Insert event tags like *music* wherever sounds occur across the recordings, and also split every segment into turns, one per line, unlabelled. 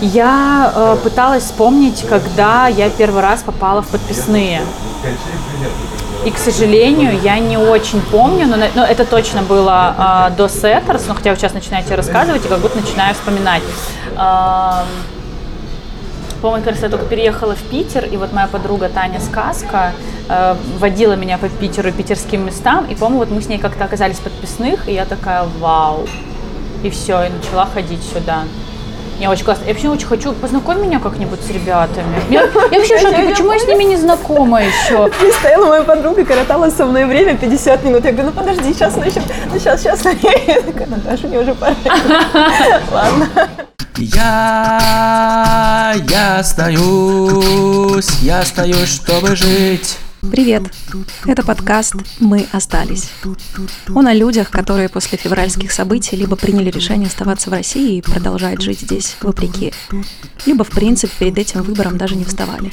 Я э, пыталась вспомнить, когда я первый раз попала в подписные. И, к сожалению, я не очень помню, но, но это точно было э, до Сеттерс, но хотя вы сейчас начинаете рассказывать, и как будто начинаю вспоминать. Э, помню, кажется, я только переехала в Питер, и вот моя подруга Таня Сказка э, водила меня по Питеру и питерским местам, и, по-моему, вот мы с ней как-то оказались подписных, и я такая, вау. И все, и начала ходить сюда. Я очень классно. Я вообще очень хочу, познакомь меня как-нибудь с ребятами. Я, я вообще в *laughs* шоке, почему я с ними не знакома еще?
И *laughs* стояла моя подруга, коротала со мной время 50 минут. Я говорю, ну подожди, сейчас, ну еще, ну сейчас, сейчас. *laughs* Я такая, Наташа, мне уже пора. Ладно.
Я, я остаюсь, я остаюсь, чтобы жить.
Привет! Это подкаст «Мы остались». Он о людях, которые после февральских событий либо приняли решение оставаться в России и продолжать жить здесь вопреки, либо, в принципе, перед этим выбором даже не вставали.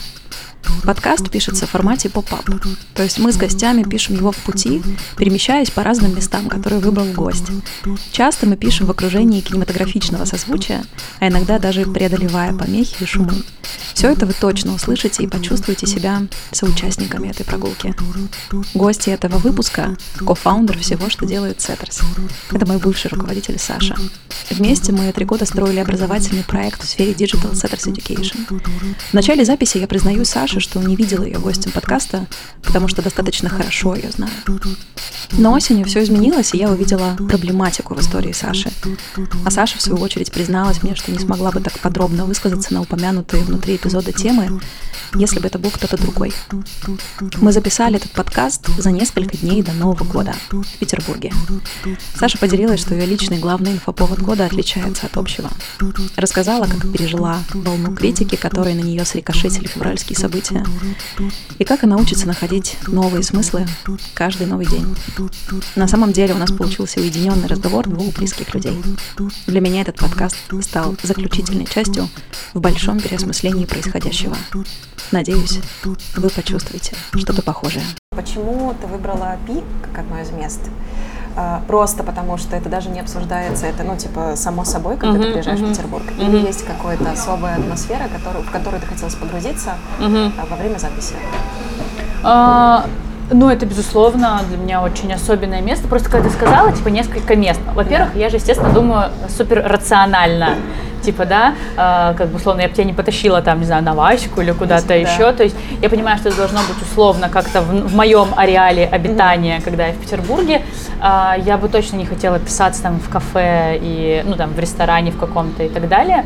Подкаст пишется в формате поп-ап, то есть мы с гостями пишем его в пути, перемещаясь по разным местам, которые выбрал гость. Часто мы пишем в окружении кинематографичного созвучия, а иногда даже преодолевая помехи и шумы. Все это вы точно услышите и почувствуете себя соучастниками этой прогулки. Гости этого выпуска — кофаундер всего, что делает Setters. Это мой бывший руководитель Саша. Вместе мы три года строили образовательный проект в сфере Digital Setters Education. В начале записи я признаю Саше, Саши, что не видела ее гостем подкаста, потому что достаточно хорошо ее знаю. Но осенью все изменилось, и я увидела проблематику в истории Саши. А Саша, в свою очередь, призналась мне, что не смогла бы так подробно высказаться на упомянутые внутри эпизода темы, если бы это был кто-то другой. Мы записали этот подкаст за несколько дней до Нового года в Петербурге. Саша поделилась, что ее личный главный инфоповод года отличается от общего. Рассказала, как пережила волну критики, которые на нее срикошетили февральские события, и как она учится находить новые смыслы каждый новый день. На самом деле у нас получился уединенный разговор двух близких людей. Для меня этот подкаст стал заключительной частью в большом переосмыслении происходящего. Надеюсь, вы почувствуете что-то похожее.
Почему ты выбрала Пи как одно из мест? А, просто потому, что это даже не обсуждается, это, ну, типа, само собой, когда uh-huh, ты приезжаешь uh-huh. в Петербург. Uh-huh. Или есть какая-то особая атмосфера, которую, в которую ты хотелось погрузиться uh-huh. во время записи?
Uh, ну, это, безусловно, для меня очень особенное место. Просто когда ты сказала, типа, несколько мест. Во-первых, я же, естественно, думаю супер рационально типа, да, э, как бы условно, я бы тебя не потащила там, не знаю, на Ваську или куда-то да. еще, то есть я понимаю, что это должно быть условно как-то в, в моем ареале обитания, mm-hmm. когда я в Петербурге, э, я бы точно не хотела писаться там в кафе и, ну, там, в ресторане в каком-то и так далее.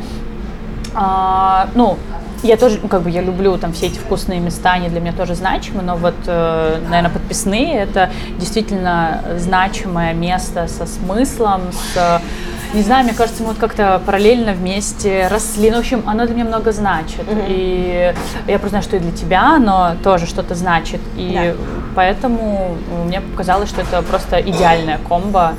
А, ну, я тоже, ну, как бы, я люблю там все эти вкусные места, они для меня тоже значимы, но вот, э, наверное, подписные это действительно значимое место со смыслом, с не знаю, мне кажется, мы вот как-то параллельно вместе росли. Ну, в общем, оно для меня много значит. Mm-hmm. И я просто знаю, что и для тебя оно тоже что-то значит. И да. поэтому мне показалось, что это просто идеальная комбо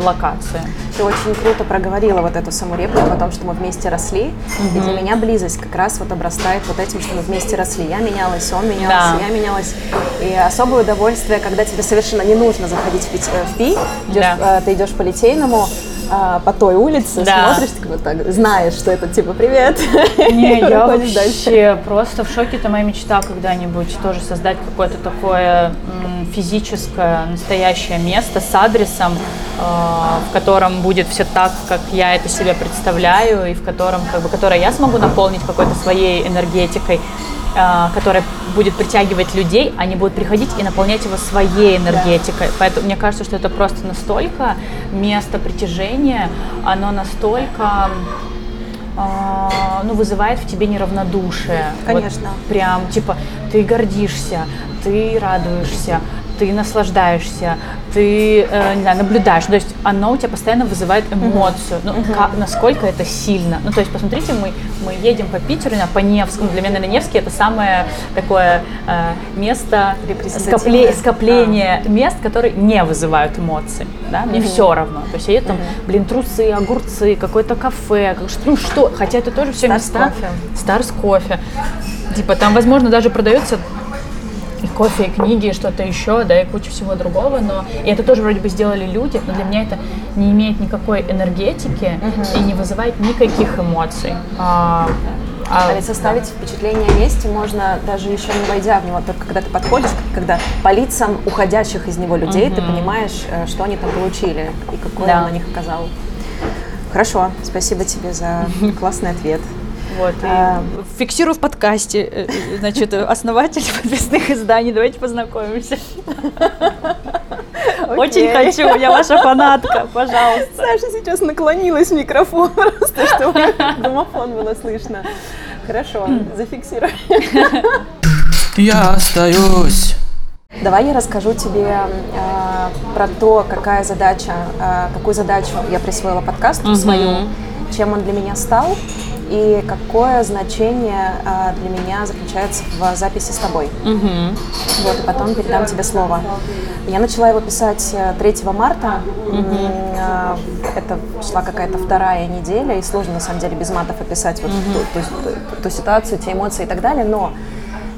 локации.
Ты очень круто проговорила вот эту саму реплику о том, что мы вместе росли. Mm-hmm. И для меня близость как раз вот обрастает вот этим, что мы вместе росли. Я менялась, он менялся, да. я менялась. И особое удовольствие, когда тебе совершенно не нужно заходить в, пи, идешь, да. Э, ты идешь по Литейному, а, по той улице, да. смотришь, ты вот так знаешь, что это типа привет.
Не, *laughs* я вообще дальше. просто в шоке. Это моя мечта когда-нибудь тоже создать какое-то такое м, физическое, настоящее место с адресом, э, в котором будет все так, как я это себе представляю, и в котором, как бы, которое я смогу наполнить какой-то своей энергетикой. А, которая будет притягивать людей, они будут приходить и наполнять его своей энергетикой. Да. Поэтому мне кажется, что это просто настолько место притяжения, оно настолько а, ну, вызывает в тебе неравнодушие.
Конечно.
Вот прям, типа, ты гордишься, ты радуешься, ты наслаждаешься, ты, э, не знаю, наблюдаешь. То есть оно у тебя постоянно вызывает эмоцию. Ну, как, насколько это сильно. Ну, то есть, посмотрите, мы, мы едем по Питеру, по Невскому. Для меня, наверное, Невский это самое такое э, место скопле, скопление а. мест, которые не вызывают эмоций. Да? Мне uh-huh. все равно. То есть я там, uh-huh. блин, трусы, огурцы, какое-то кафе, как, ну что, хотя это тоже все
Старс
места. Старс кофе. Типа там, возможно, даже продается кофе и книги, что-то еще, да, и куча всего другого, но и это тоже вроде бы сделали люди, но для меня это не имеет никакой энергетики и не вызывает никаких эмоций. А,
а, а ведь составить впечатление о месте можно даже еще не войдя в него, только когда ты подходишь, когда по лицам уходящих из него людей ты понимаешь, э, что они там получили и какое да. он на них оказал. Хорошо, спасибо тебе за *laughs* классный ответ.
Вот, а, фиксирую в подкасте, э, э, значит, основатель *laughs* подписных изданий, давайте познакомимся. *laughs* Очень хочу, я ваша фанатка, пожалуйста.
Саша сейчас наклонилась в микрофон *laughs* просто, чтобы домофон было слышно. Хорошо, зафиксируй.
Я остаюсь.
Давай я расскажу тебе э, про то, какая задача, э, какую задачу я присвоила подкасту угу. свою, чем он для меня стал и какое значение э, для меня заключается в записи с тобой. Угу. Вот, и потом передам тебе слово. Я начала его писать 3 э, марта. Угу. Это шла какая-то вторая неделя, и сложно на самом деле без матов описать вот угу. ту, ту, ту, ту ситуацию, те эмоции и так далее, но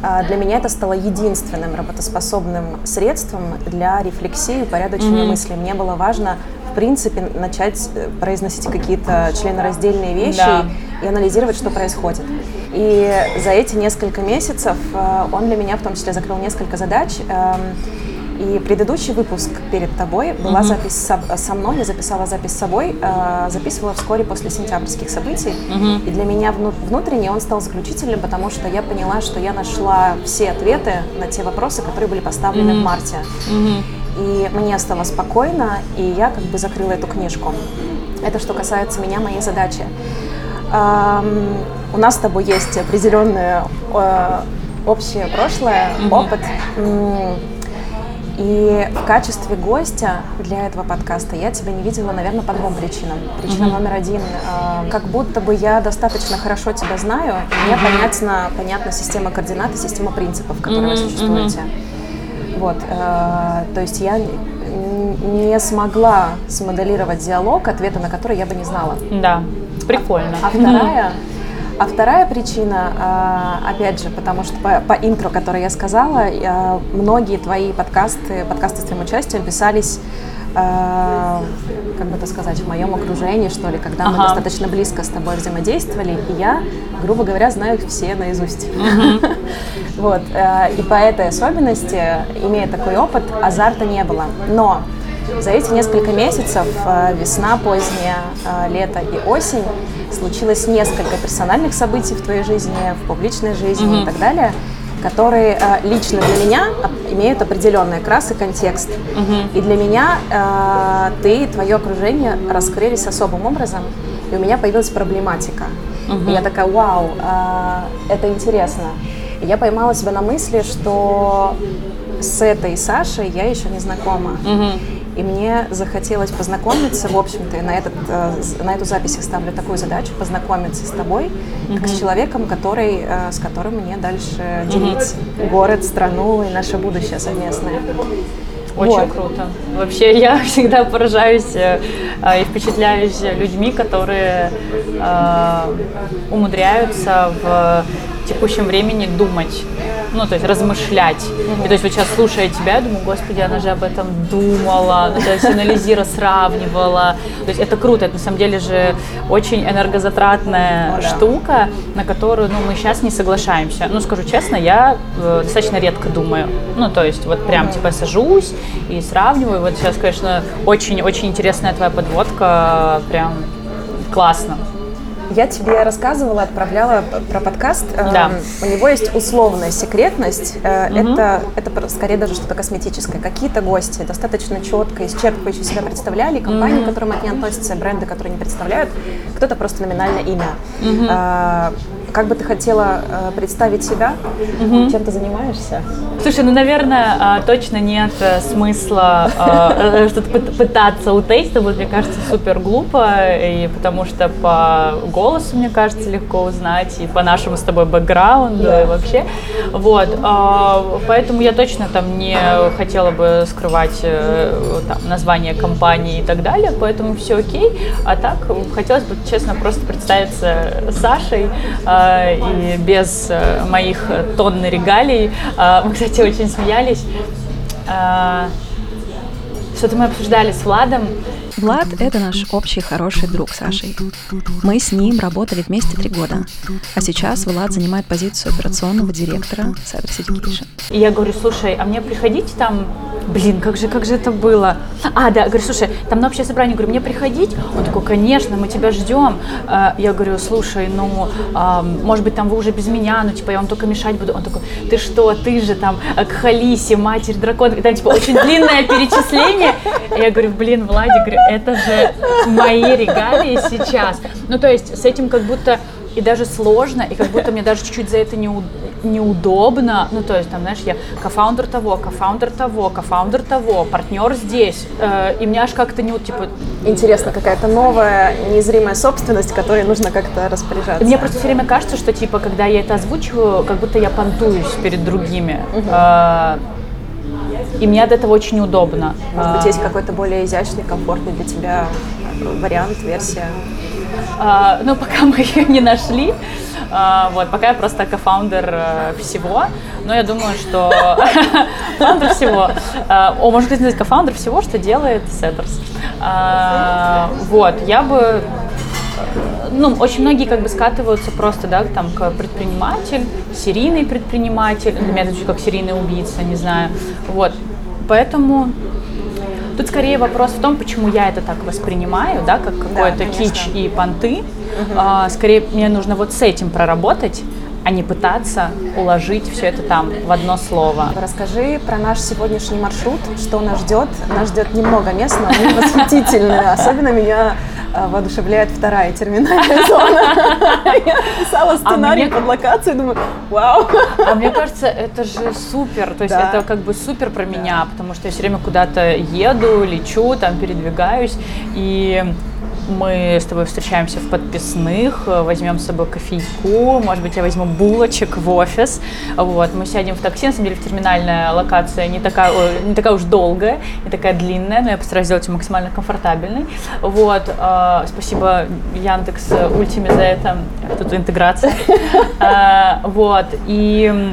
а, для меня это стало единственным работоспособным средством для рефлексии и упорядочения mm-hmm. мыслей. Мне было важно, принципе, начать э, произносить какие-то членораздельные вещи да. и анализировать, что происходит. И за эти несколько месяцев э, он для меня в том числе закрыл несколько задач. Эм, и предыдущий выпуск перед тобой была mm-hmm. запись со, со мной, я записала запись с собой, э, записывала вскоре после сентябрьских событий. Mm-hmm. И для меня вну, внутренне он стал заключительным, потому что я поняла, что я нашла все ответы на те вопросы, которые были поставлены mm-hmm. в марте. Mm-hmm. И мне стало спокойно, и я как бы закрыла эту книжку. Это что касается меня, моей задачи. У нас с тобой есть определенное э, общее прошлое, опыт. И в качестве гостя для этого подкаста я тебя не видела, наверное, по двум причинам. Причина mm-hmm. номер один, э, как будто бы я достаточно хорошо тебя знаю, и мне mm-hmm. понятна, понятна система координат и система принципов, которые mm-hmm. вы существуете. Mm-hmm. Вот, э, то есть я не смогла смоделировать диалог, ответа на который я бы не знала.
Да, прикольно.
А, а вторая а вторая причина, а, опять же, потому что по, по интро, которое я сказала, многие твои подкасты, подкасты с твоим участием писались а, как бы это сказать, в моем окружении, что ли, когда ага. мы достаточно близко с тобой взаимодействовали, и я, грубо говоря, знаю их все наизусть. *laughs* Вот, э, и по этой особенности, имея такой опыт, азарта не было. Но за эти несколько месяцев, э, весна поздняя, э, лето и осень, случилось несколько персональных событий в твоей жизни, в публичной жизни mm-hmm. и так далее, которые э, лично для меня имеют определенный окрас и контекст. Mm-hmm. И для меня э, ты и твое окружение раскрылись особым образом, и у меня появилась проблематика. Mm-hmm. И я такая, вау, э, это интересно. И я поймала себя на мысли, что с этой Сашей я еще не знакома. Mm-hmm. И мне захотелось познакомиться, в общем-то, и на, этот, э, на эту запись я ставлю такую задачу, познакомиться с тобой, как mm-hmm. с человеком, который, э, с которым мне дальше делить mm-hmm. город, страну и наше будущее совместное.
Очень вот. круто. Вообще я *laughs* всегда поражаюсь э, и впечатляюсь людьми, которые э, умудряются в текущем времени думать, ну, то есть размышлять. Mm-hmm. И то есть вот сейчас, слушая тебя, я думаю, господи, она же об этом думала, ну, то есть анализировала, сравнивала. То есть это круто, это на самом деле же очень энергозатратная oh, штука, на которую, ну, мы сейчас не соглашаемся. Ну, скажу честно, я э, достаточно редко думаю. Ну, то есть вот прям, mm-hmm. типа, сажусь и сравниваю. Вот сейчас, конечно, очень-очень интересная твоя подводка, прям классно.
Я тебе рассказывала, отправляла про подкаст. Да. Эм, у него есть условная секретность. Угу. Это, это скорее даже что-то косметическое. Какие-то гости достаточно четко, исчерпывающе себя представляли, компании, угу. к которым они относятся, бренды, которые не представляют. Кто-то просто номинальное имя. Угу. Как бы ты хотела э, представить себя? Угу. Чем ты занимаешься?
Слушай, ну, наверное, а, точно нет э, смысла а, э, что-то пытаться утестить. Мне кажется, супер глупо, и потому что по голосу, мне кажется, легко узнать, и по нашему с тобой бэкграунду, да. и вообще. Вот, а, поэтому я точно там не хотела бы скрывать там, название компании и так далее, поэтому все окей. А так, хотелось бы, честно, просто представиться Сашей, э, и без э, моих тонн регалий. Э, мы, кстати, очень смеялись. Э, что-то мы обсуждали с Владом.
Влад — это наш общий хороший друг Сашей. Мы с ним работали вместе три года, а сейчас Влад занимает позицию операционного директора Cyber Education.
И я говорю, слушай, а мне приходить там блин, как же, как же это было? А, да, говорю, слушай, там на общее собрание, говорю, мне приходить? Он такой, конечно, мы тебя ждем. А, я говорю, слушай, ну, а, может быть, там вы уже без меня, ну, типа, я вам только мешать буду. Он такой, ты что, ты же там к Халисе, матерь дракона. И там, типа, очень длинное перечисление. Я говорю, блин, Владик, говорю, это же мои регалии сейчас. Ну, то есть, с этим как будто и даже сложно, и как будто мне даже чуть-чуть за это не, неудобно. Ну, то есть, там, знаешь, я кофаундер того, кофаундер того, кофаундер того, партнер здесь. Э, и мне аж как-то не, типа...
Интересно, какая-то новая незримая собственность, которой нужно как-то распоряжаться.
Мне просто все время кажется, что, типа, когда я это озвучиваю, как будто я понтуюсь перед другими. Угу. Э, и мне от этого очень удобно.
Может быть, есть какой-то более изящный, комфортный для тебя вариант, версия?
А, ну, пока мы ее не нашли, а, вот, пока я просто кофаундер э, всего, но я думаю, что *laughs* фаундер всего, а, о, можно сказать, кофаундер всего, что делает Setters. А, вот, я бы ну, очень многие как бы скатываются просто, да, там, к предприниматель, серийный предприниматель, для меня это звучит как серийный убийца, не знаю, вот, поэтому Тут скорее вопрос в том, почему я это так воспринимаю, да, как какой-то да, кич и понты. Угу. А, скорее мне нужно вот с этим проработать, а не пытаться уложить все это там в одно слово.
Расскажи про наш сегодняшний маршрут, что нас ждет. Нас ждет немного мест, но они восхитительные. Особенно меня воодушевляет вторая терминальная зона. Я написала а сценарий под локацию, думаю, вау.
А мне кажется, это же супер, то есть это как бы супер про меня, потому что я все время куда-то еду, лечу, там передвигаюсь, и мы с тобой встречаемся в подписных, возьмем с собой кофейку, может быть, я возьму булочек в офис. Вот, мы сядем в такси, на самом деле, в терминальная локация не такая, не такая уж долгая, не такая длинная, но я постараюсь сделать ее максимально комфортабельной. Вот, э, спасибо Яндекс Ультиме за это, тут интеграция. *laughs* Э, вот, и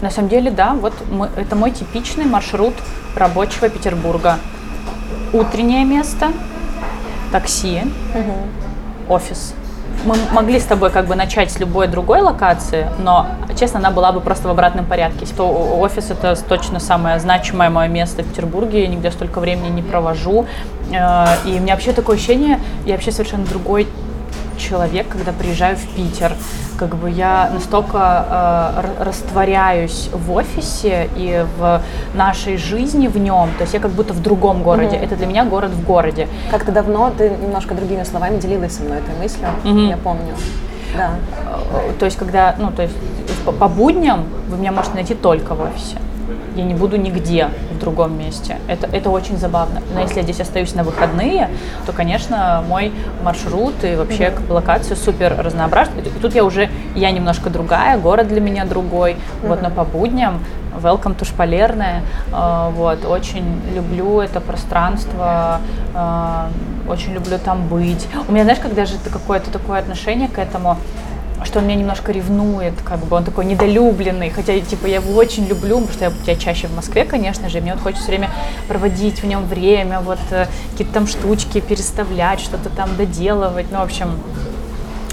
на самом деле, да, вот мы, это мой типичный маршрут рабочего Петербурга. Утреннее место – такси, угу. офис. Мы могли с тобой как бы начать с любой другой локации, но, честно, она была бы просто в обратном порядке. Типа, офис это точно самое значимое мое место в Петербурге, я нигде столько времени не провожу. Э, и у меня вообще такое ощущение, я вообще совершенно другой человек, когда приезжаю в Питер. Как бы я настолько э, растворяюсь в офисе и в нашей жизни в нем. То есть я как будто в другом городе. Mm-hmm. Это для меня город в городе.
Как-то давно ты немножко другими словами делилась со мной этой мыслью. Mm-hmm. Я помню. Да.
Э, то есть, когда, ну, то есть по, по будням вы меня можете найти только в офисе я не буду нигде в другом месте. Это, это очень забавно. Но если я здесь остаюсь на выходные, то, конечно, мой маршрут и вообще mm-hmm. локация супер разнообразна. И тут я уже, я немножко другая, город для меня другой. Mm-hmm. Вот, но по будням Welcome to Шпалерное. Э, вот, очень люблю это пространство, э, очень люблю там быть. У меня, знаешь, когда же какое-то такое отношение к этому, что он меня немножко ревнует, как бы он такой недолюбленный, хотя типа я его очень люблю, потому что я, я чаще в Москве, конечно же, и мне вот хочется все время проводить в нем время, вот э, какие-то там штучки переставлять, что-то там доделывать, ну, в общем,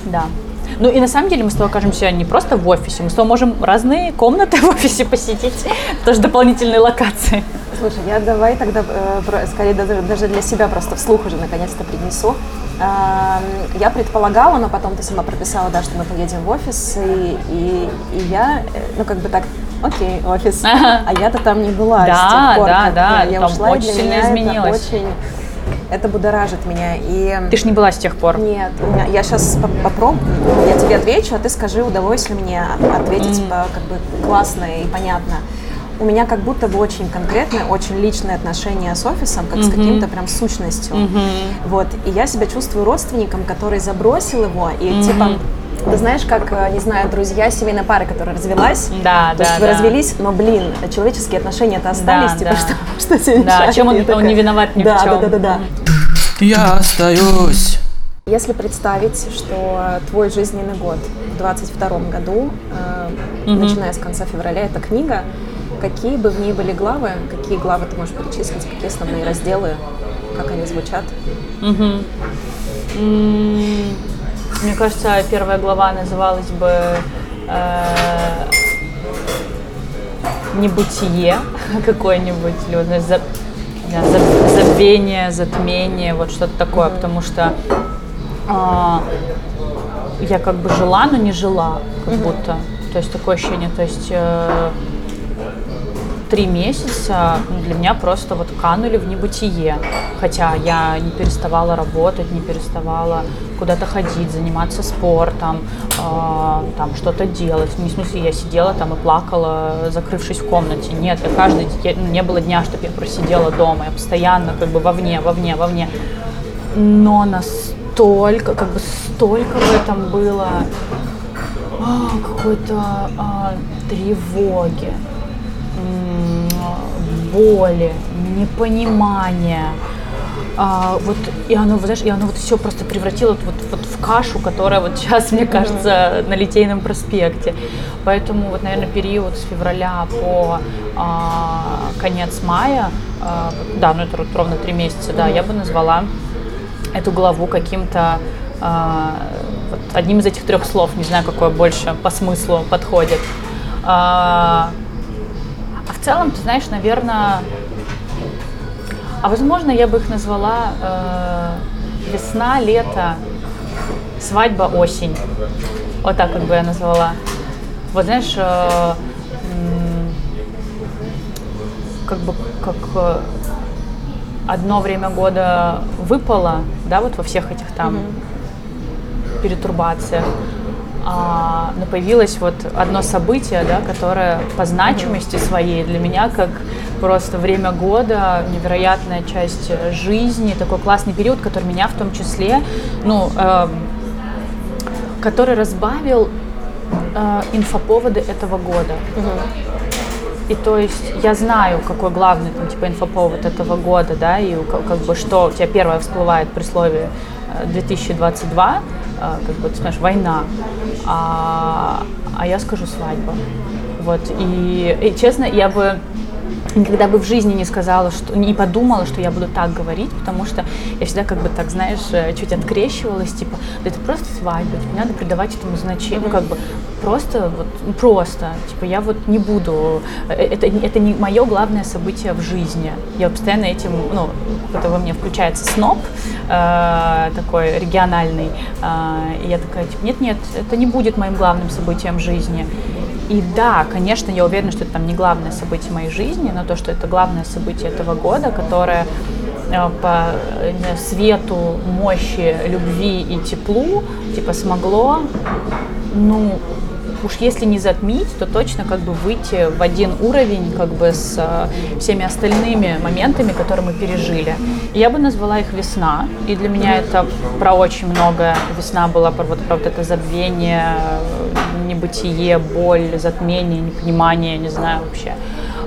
да. Ну и на самом деле мы с тобой окажемся не просто в офисе, мы с тобой можем разные комнаты *laughs* в офисе посетить, тоже дополнительные локации.
Слушай, я давай тогда э, скорее даже, для себя просто вслух уже наконец-то принесу. Э, я предполагала, но потом ты сама прописала, да, что мы поедем в офис, и, и, и я, э, ну как бы так, окей, офис, ага. а я-то там не была
да,
с тех пор,
да, да,
я
там
ушла,
очень
и
для сильно меня изменилось.
это очень это будоражит меня. И...
Ты ж не была с тех пор?
Нет, у меня, я сейчас попробую, я тебе отвечу, а ты скажи, удалось ли мне ответить mm. как бы классно и понятно у меня как будто бы очень конкретное, очень личное отношение с офисом, как mm-hmm. с каким-то прям сущностью. Mm-hmm. Вот. И я себя чувствую родственником, который забросил его, и mm-hmm. типа ты знаешь, как, э, не знаю, друзья семейной пары, которая развелась,
да,
то
да,
есть
вы
да. развелись, но, блин, человеческие отношения-то остались, да, типа,
да.
что, что тебе
Да, чем он, он не виноват ни
да,
в чем.
Да, да, да, да.
Я остаюсь
Если представить, что твой жизненный год в 22 году, э,
Мгм.
начиная с конца февраля, это книга, какие бы в ней были главы, какие главы ты можешь перечислить, какие основные разделы, как они звучат?
Мгм. М, Мне кажется, первая глава называлась бы э, «Небытие» *laughs* какое-нибудь, или вот, за- за- забвение, затмение, вот что-то такое, потому что а, я как бы жила, но не жила, как будто. То есть такое ощущение, то есть э, три месяца ну, для меня просто вот канули в небытие. Хотя я не переставала работать, не переставала куда-то ходить, заниматься спортом, э, там что-то делать. Не в смысле, я сидела там и плакала, закрывшись в комнате. Нет, я каждый день, ну, не было дня, чтобы я просидела дома. Я постоянно как бы вовне, вовне, вовне. Но настолько, как бы столько в этом было а, какой-то а, тревоги, боли, непонимания. А, вот и оно, знаешь, и оно вот все просто превратило вот, вот в кашу, которая вот сейчас, мне кажется, на Литейном проспекте. Поэтому вот, наверное, период с февраля по а, конец мая, а, да, ну это ровно три месяца, да, я бы назвала эту главу каким-то а, вот одним из этих трех слов, не знаю, какое больше по смыслу подходит. А, а в целом, ты знаешь, наверное, а возможно, я бы их назвала э, весна, лето, свадьба, осень. Вот так как бы я назвала. Вот знаешь, э, как бы как э, одно время года выпало, да, вот во всех этих там перетурбациях, а, но появилось вот одно событие, да, которое по значимости своей для меня как просто время года, невероятная часть э, жизни, такой классный период, который меня в том числе, ну, эм, который разбавил э, инфоповоды этого года. И то есть я знаю, какой главный там, типа инфоповод этого года, да, и как, как бы что у тебя первое всплывает при слове э, 2022, э, как бы ты знаешь, война, а, а я скажу свадьба. Вот, и, и честно, я бы никогда бы в жизни не сказала, что не подумала, что я буду так говорить, потому что я всегда как бы так, знаешь, э, чуть открещивалась, типа, да это просто свадьба, типа, не надо придавать этому значение, ну, как бы просто, вот, ну, просто, типа, я вот не буду, э, это, это не мое главное событие в жизни, я постоянно этим, ну, это во мне включается сноп, э, такой региональный, э, и я такая, типа, нет-нет, это не будет моим главным событием жизни, и да, конечно, я уверена, что это там не главное событие моей жизни, но то, что это главное событие этого года, которое э, по э, свету, мощи, любви и теплу, типа смогло, ну, уж если не затмить, то точно как бы выйти в один уровень как бы с э, всеми остальными моментами, которые мы пережили. Я бы назвала их весна, и для меня это про очень многое. Весна была про вот, про вот это забвение, небытие, боль, затмение, непонимание, не знаю вообще.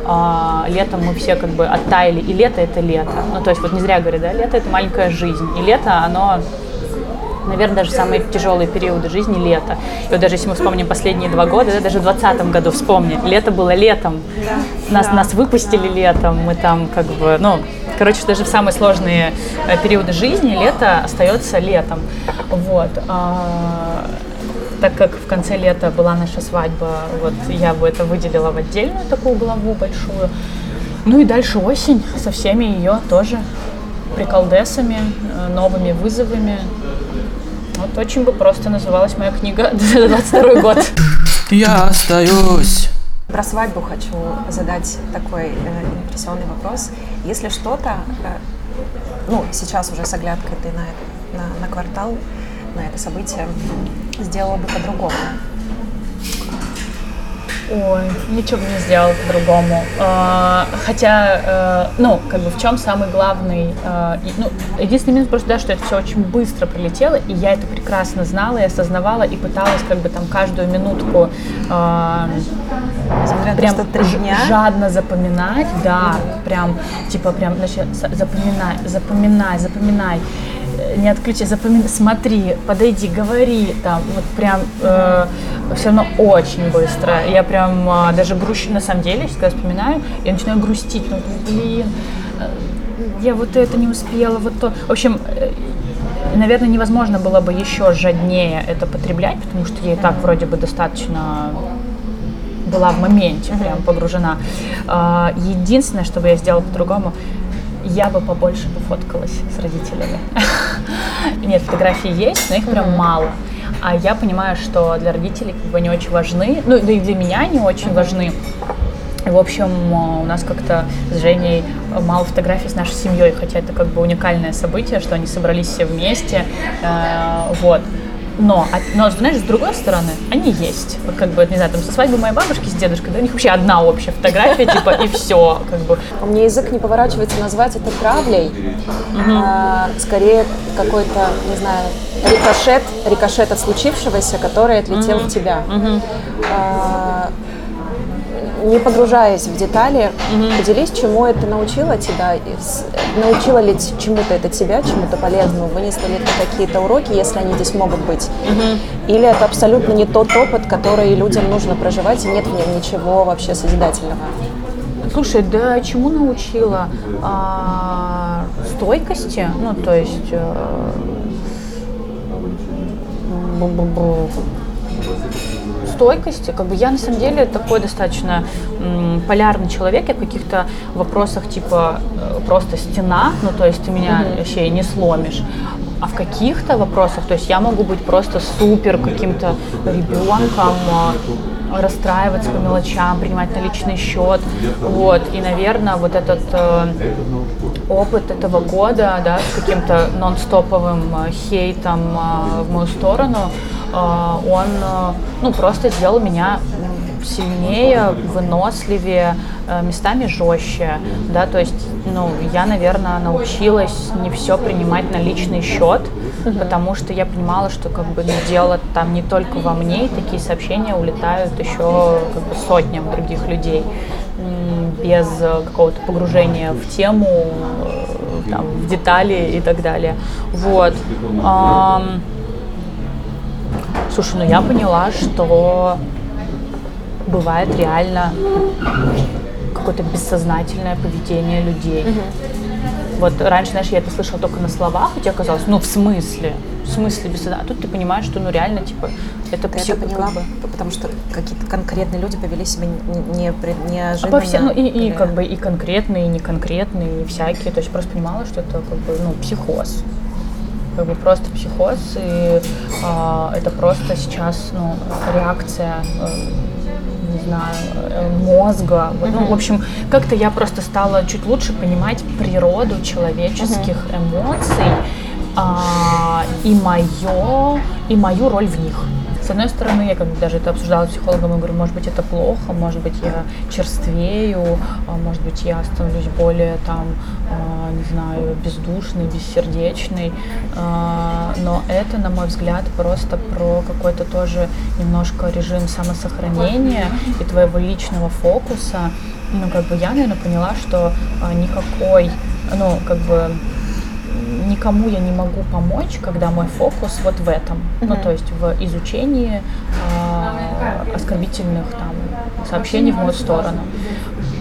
А, летом мы все как бы оттаяли, и лето это лето. Ну, то есть вот не зря говорят, да, лето это маленькая жизнь, и лето, оно наверное, даже самые тяжелые периоды жизни лето. И вот даже если мы вспомним последние два года, да, даже в 2020 году вспомни, лето было летом. Нас, нас выпустили летом, мы там как бы, ну, короче, даже в самые сложные э, периоды жизни лето остается летом. Вот. А, так как в конце лета была наша свадьба, вот я бы это выделила в отдельную такую главу большую. Ну и дальше осень со всеми ее тоже приколдесами, э, новыми вызовами. Вот очень бы просто называлась моя книга *laughs* 22 год.
Я остаюсь.
Про свадьбу хочу задать такой э, импрессионный вопрос. Если что-то, э, ну, сейчас уже с оглядкой ты на, это- на, на квартал, на это событие, сделала бы по-другому.
Ой, ничего бы не сделал по-другому. А, Хотя, э, ну, как бы в чем самый главный, и, ну, единственный минус просто, да, что это все очень быстро прилетело, и я это прекрасно знала и осознавала, и пыталась как бы там каждую минутку э,
Несмотря на то,
прям
что дня.
жадно запоминать, да, прям, типа, прям, значит, за- запоминай, запоминай, запоминай. Не отключай, запоминай, смотри, подойди, говори, там, вот прям э, все равно очень быстро. Я прям э, даже грущу, на самом деле, когда вспоминаю, я начинаю грустить, ну, блин, э, я вот это не успела, вот то. В общем, э, наверное, невозможно было бы еще жаднее это потреблять, потому что я и так вроде бы достаточно была в моменте, прям погружена. А, Единственное, что бы я сделала по-другому, я бы побольше пофоткалась с родителями. *laughs* Нет, фотографии есть, но их прям мало. А я понимаю, что для родителей как бы они очень важны, ну да и для меня они очень важны. В общем, у нас как-то с Женей мало фотографий с нашей семьей, хотя это как бы уникальное событие, что они собрались все вместе, э, вот. Но, а, но, знаешь, с другой стороны, они есть. Вот как бы, не знаю, там со свадьбы моей бабушки с дедушкой, да, у них вообще одна общая фотография, типа, и все, как бы.
У меня язык не поворачивается назвать это травлей. А, скорее какой-то, не знаю, рикошет, рикошет от случившегося, который отлетел в тебя. А, не погружаясь в детали, поделись, чему это научило тебя, научило ли чему-то это тебя, чему-то полезному, вынесли ли ты какие-то уроки, если они здесь могут быть, или это абсолютно не тот опыт, который людям нужно проживать, и нет в нем ничего вообще созидательного.
Слушай, да чему научила? А, стойкости, ну, то есть... бу-бу-бу. Стойкости, как бы я на самом деле такой достаточно м, полярный человек, я в каких-то вопросах типа э, просто стена, ну то есть ты меня вообще не сломишь, а в каких-то вопросах, то есть я могу быть просто супер каким-то ребенком, э, расстраиваться по мелочам, принимать на личный счет, вот, и, наверное, вот этот э, опыт этого года, да, с каким-то нон-стоповым э, хейтом э, в мою сторону, он, э, ну, просто сделал меня сильнее, выносливее, э, местами жестче, да, то есть, ну, я, наверное, научилась не все принимать на личный счет, потому что я понимала, что как бы ну, дело там не только во мне, и такие сообщения улетают еще как бы сотням других людей без э, какого-то погружения в тему, там, в детали и так далее. Вот. Слушай, ну я поняла, что бывает реально какое-то бессознательное поведение людей. Вот раньше, знаешь, я это слышала только на словах, и тебе казалось, ну в смысле? В смысле бессознательно? А тут ты понимаешь, что ну реально, типа, это
Ты
псих-
это поняла,
как бы-
потому что какие-то конкретные люди повели себя не, не, при-
А
неожиданно.
по всем, ну и, и как бы и конкретные, и неконкретные, и всякие. То есть просто понимала, что это как бы ну психоз. Как бы просто психоз, и а, это просто сейчас ну, реакция, э, не знаю, э, мозга. Вот, Ну, в общем, как-то я просто стала чуть лучше понимать природу человеческих эмоций а, и мое, и мою роль в них. С одной стороны, я как бы даже это обсуждала с психологом, и говорю, может быть, это плохо, может быть, я черствею, а, может быть, я становлюсь более там, а, не знаю, бездушный, бессердечный. А, Но это, на мой взгляд, просто про какой-то тоже немножко режим самосохранения и твоего личного фокуса. Ну, как бы я, наверное, поняла, что никакой, ну, как бы никому я не могу помочь, когда мой фокус вот в этом, ну то есть в изучении а, оскорбительных там сообщений в мою сторону.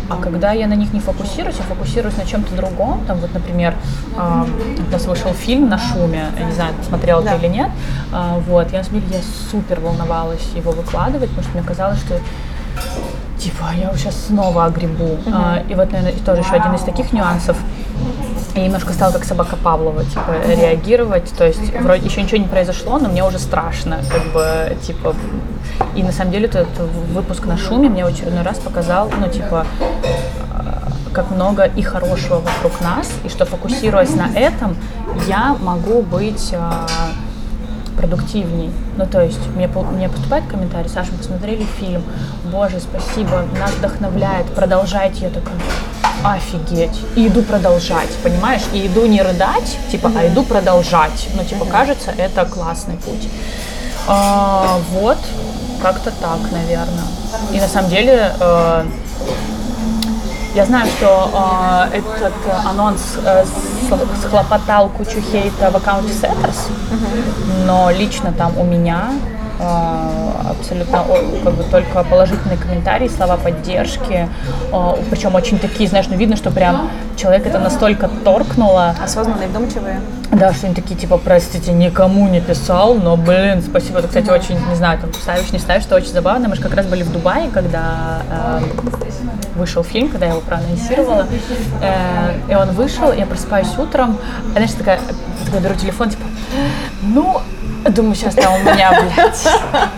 А когда я на них не фокусируюсь, я фокусируюсь на чем-то другом, там вот, например, а, у нас вышел фильм на шуме, я не знаю, смотрел
Да.
ты или нет, а, вот, я на самом деле я супер волновалась его выкладывать, потому что мне казалось, что типа, я сейчас снова огребу. А, и вот, наверное, тоже еще один из таких нюансов. Я немножко стала как собака Павлова, типа, реагировать. То есть, вроде еще ничего не произошло, но мне уже страшно, как бы, типа. И на самом деле этот выпуск на шуме мне в очередной раз показал, ну, типа, а, как много и хорошего вокруг нас, и что фокусируясь на этом, я могу быть а, продуктивней. Ну, то есть, мне, мне поступает комментарий, Саша, мы посмотрели фильм, боже, спасибо, нас вдохновляет, продолжайте. Я такая, офигеть. И иду продолжать, понимаешь? И иду не рыдать, типа, а иду продолжать. Ну, типа, кажется, это классный путь. А, вот, как-то так, наверное. И на самом деле, э, Я знаю, что э, этот анонс э, схлопотал кучу хейта в аккаунте Setters, но лично там у меня абсолютно как бы только положительные комментарии, слова поддержки, а, причем очень такие, знаешь, ну видно, что прям человек это настолько торкнуло.
Осознанные, вдумчивые.
Да, что они такие, типа, простите, никому не писал, но, блин, спасибо. Это, кстати, очень, не знаю, там, ставишь, не ставишь, что очень забавно. Мы же как раз были в Дубае, когда э, вышел фильм, когда я его проанонсировала. Э, и он вышел, я просыпаюсь утром, и, знаешь, такая, такая беру телефон, типа, ну, Думаю, сейчас там у меня, блядь,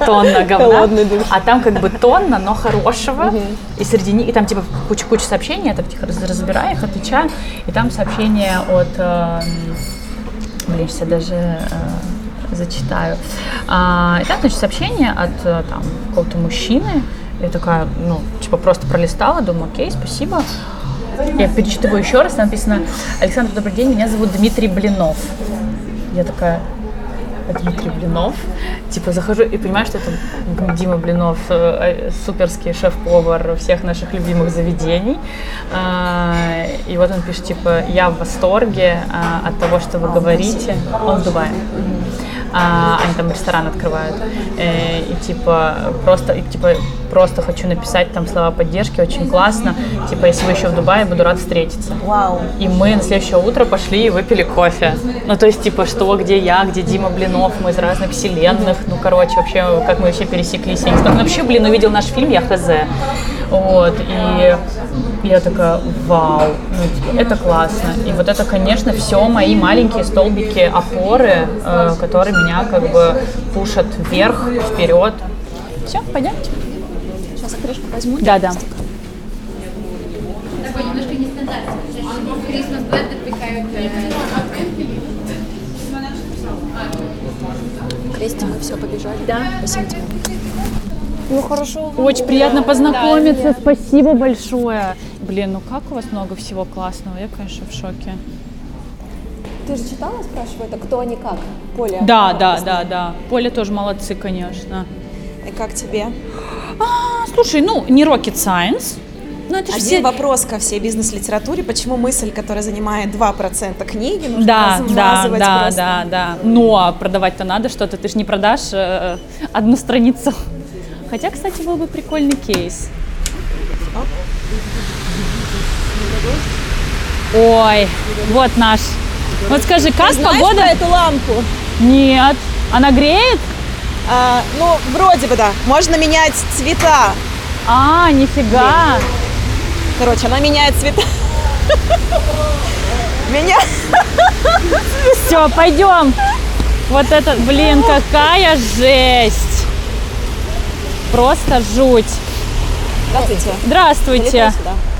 тонна говна. А там как бы тонна, но хорошего. И среди них, и там типа куча-куча сообщений, я так тихо разбираю их, отвечаю. И там сообщение от, э, блин, сейчас даже э, зачитаю. А, и там, значит, сообщение от э, там какого-то мужчины. Я такая, ну, типа просто пролистала, думаю, окей, спасибо. Я перечитываю еще раз, там написано, Александр, добрый день, меня зовут Дмитрий Блинов. Я такая, Дмитрий Блинов. Типа захожу и понимаю, что это Дима Блинов, э, э, суперский шеф-повар всех наших любимых заведений. А, и вот он пишет, типа, я в восторге а, от того, что вы говорите. Он в Дубае а, они там ресторан открывают. Э, и типа просто, и, типа просто хочу написать там слова поддержки, очень классно. Типа, если вы еще в Дубае, буду рад встретиться.
Вау.
И мы на следующее утро пошли и выпили кофе. Ну, то есть, типа, что, где я, где Дима Блинов, мы из разных вселенных. Ну, короче, вообще, как мы вообще пересеклись. Я не знаю, вообще, блин, увидел наш фильм, я хз. Вот, и я такая, вау, ну, типа, это классно. И вот это, конечно, все мои маленькие столбики опоры, э, которые меня как бы пушат вверх, вперед. Все, пойдемте.
Сейчас крышку возьму.
Да, да.
Такой немножко нестандартный. Christmas blend отпихают
Крестик, мы все, побежали. Да. Спасибо тебе.
Ну хорошо. Очень приятно познакомиться. Спасибо большое. Блин, ну как у вас много всего классного? Я, конечно, в шоке.
Ты же читала, спрашиваю, это кто они как? Поле.
Да, да, да, да. Поле тоже молодцы, конечно.
И как тебе?
Слушай, ну, не rocket science. Ну, это
Один
все...
вопрос ко всей бизнес-литературе. Почему мысль, которая занимает 2% книги, нужно
Да, да,
размазывать
да,
просто?
да, да. Ну, а продавать-то надо что-то. Ты же не продашь э, одну страницу. Хотя, кстати, был бы прикольный кейс. Ой, вот наш. Вот скажи, как погода?
эту лампу?
Нет. Она греет?
А, ну, вроде бы да. Можно менять цвета.
А, нифига.
Короче, она меняет цвета. *laughs* Меня...
Все, пойдем. Вот это, блин, какая жесть. Просто жуть.
Здравствуйте.
Здравствуйте.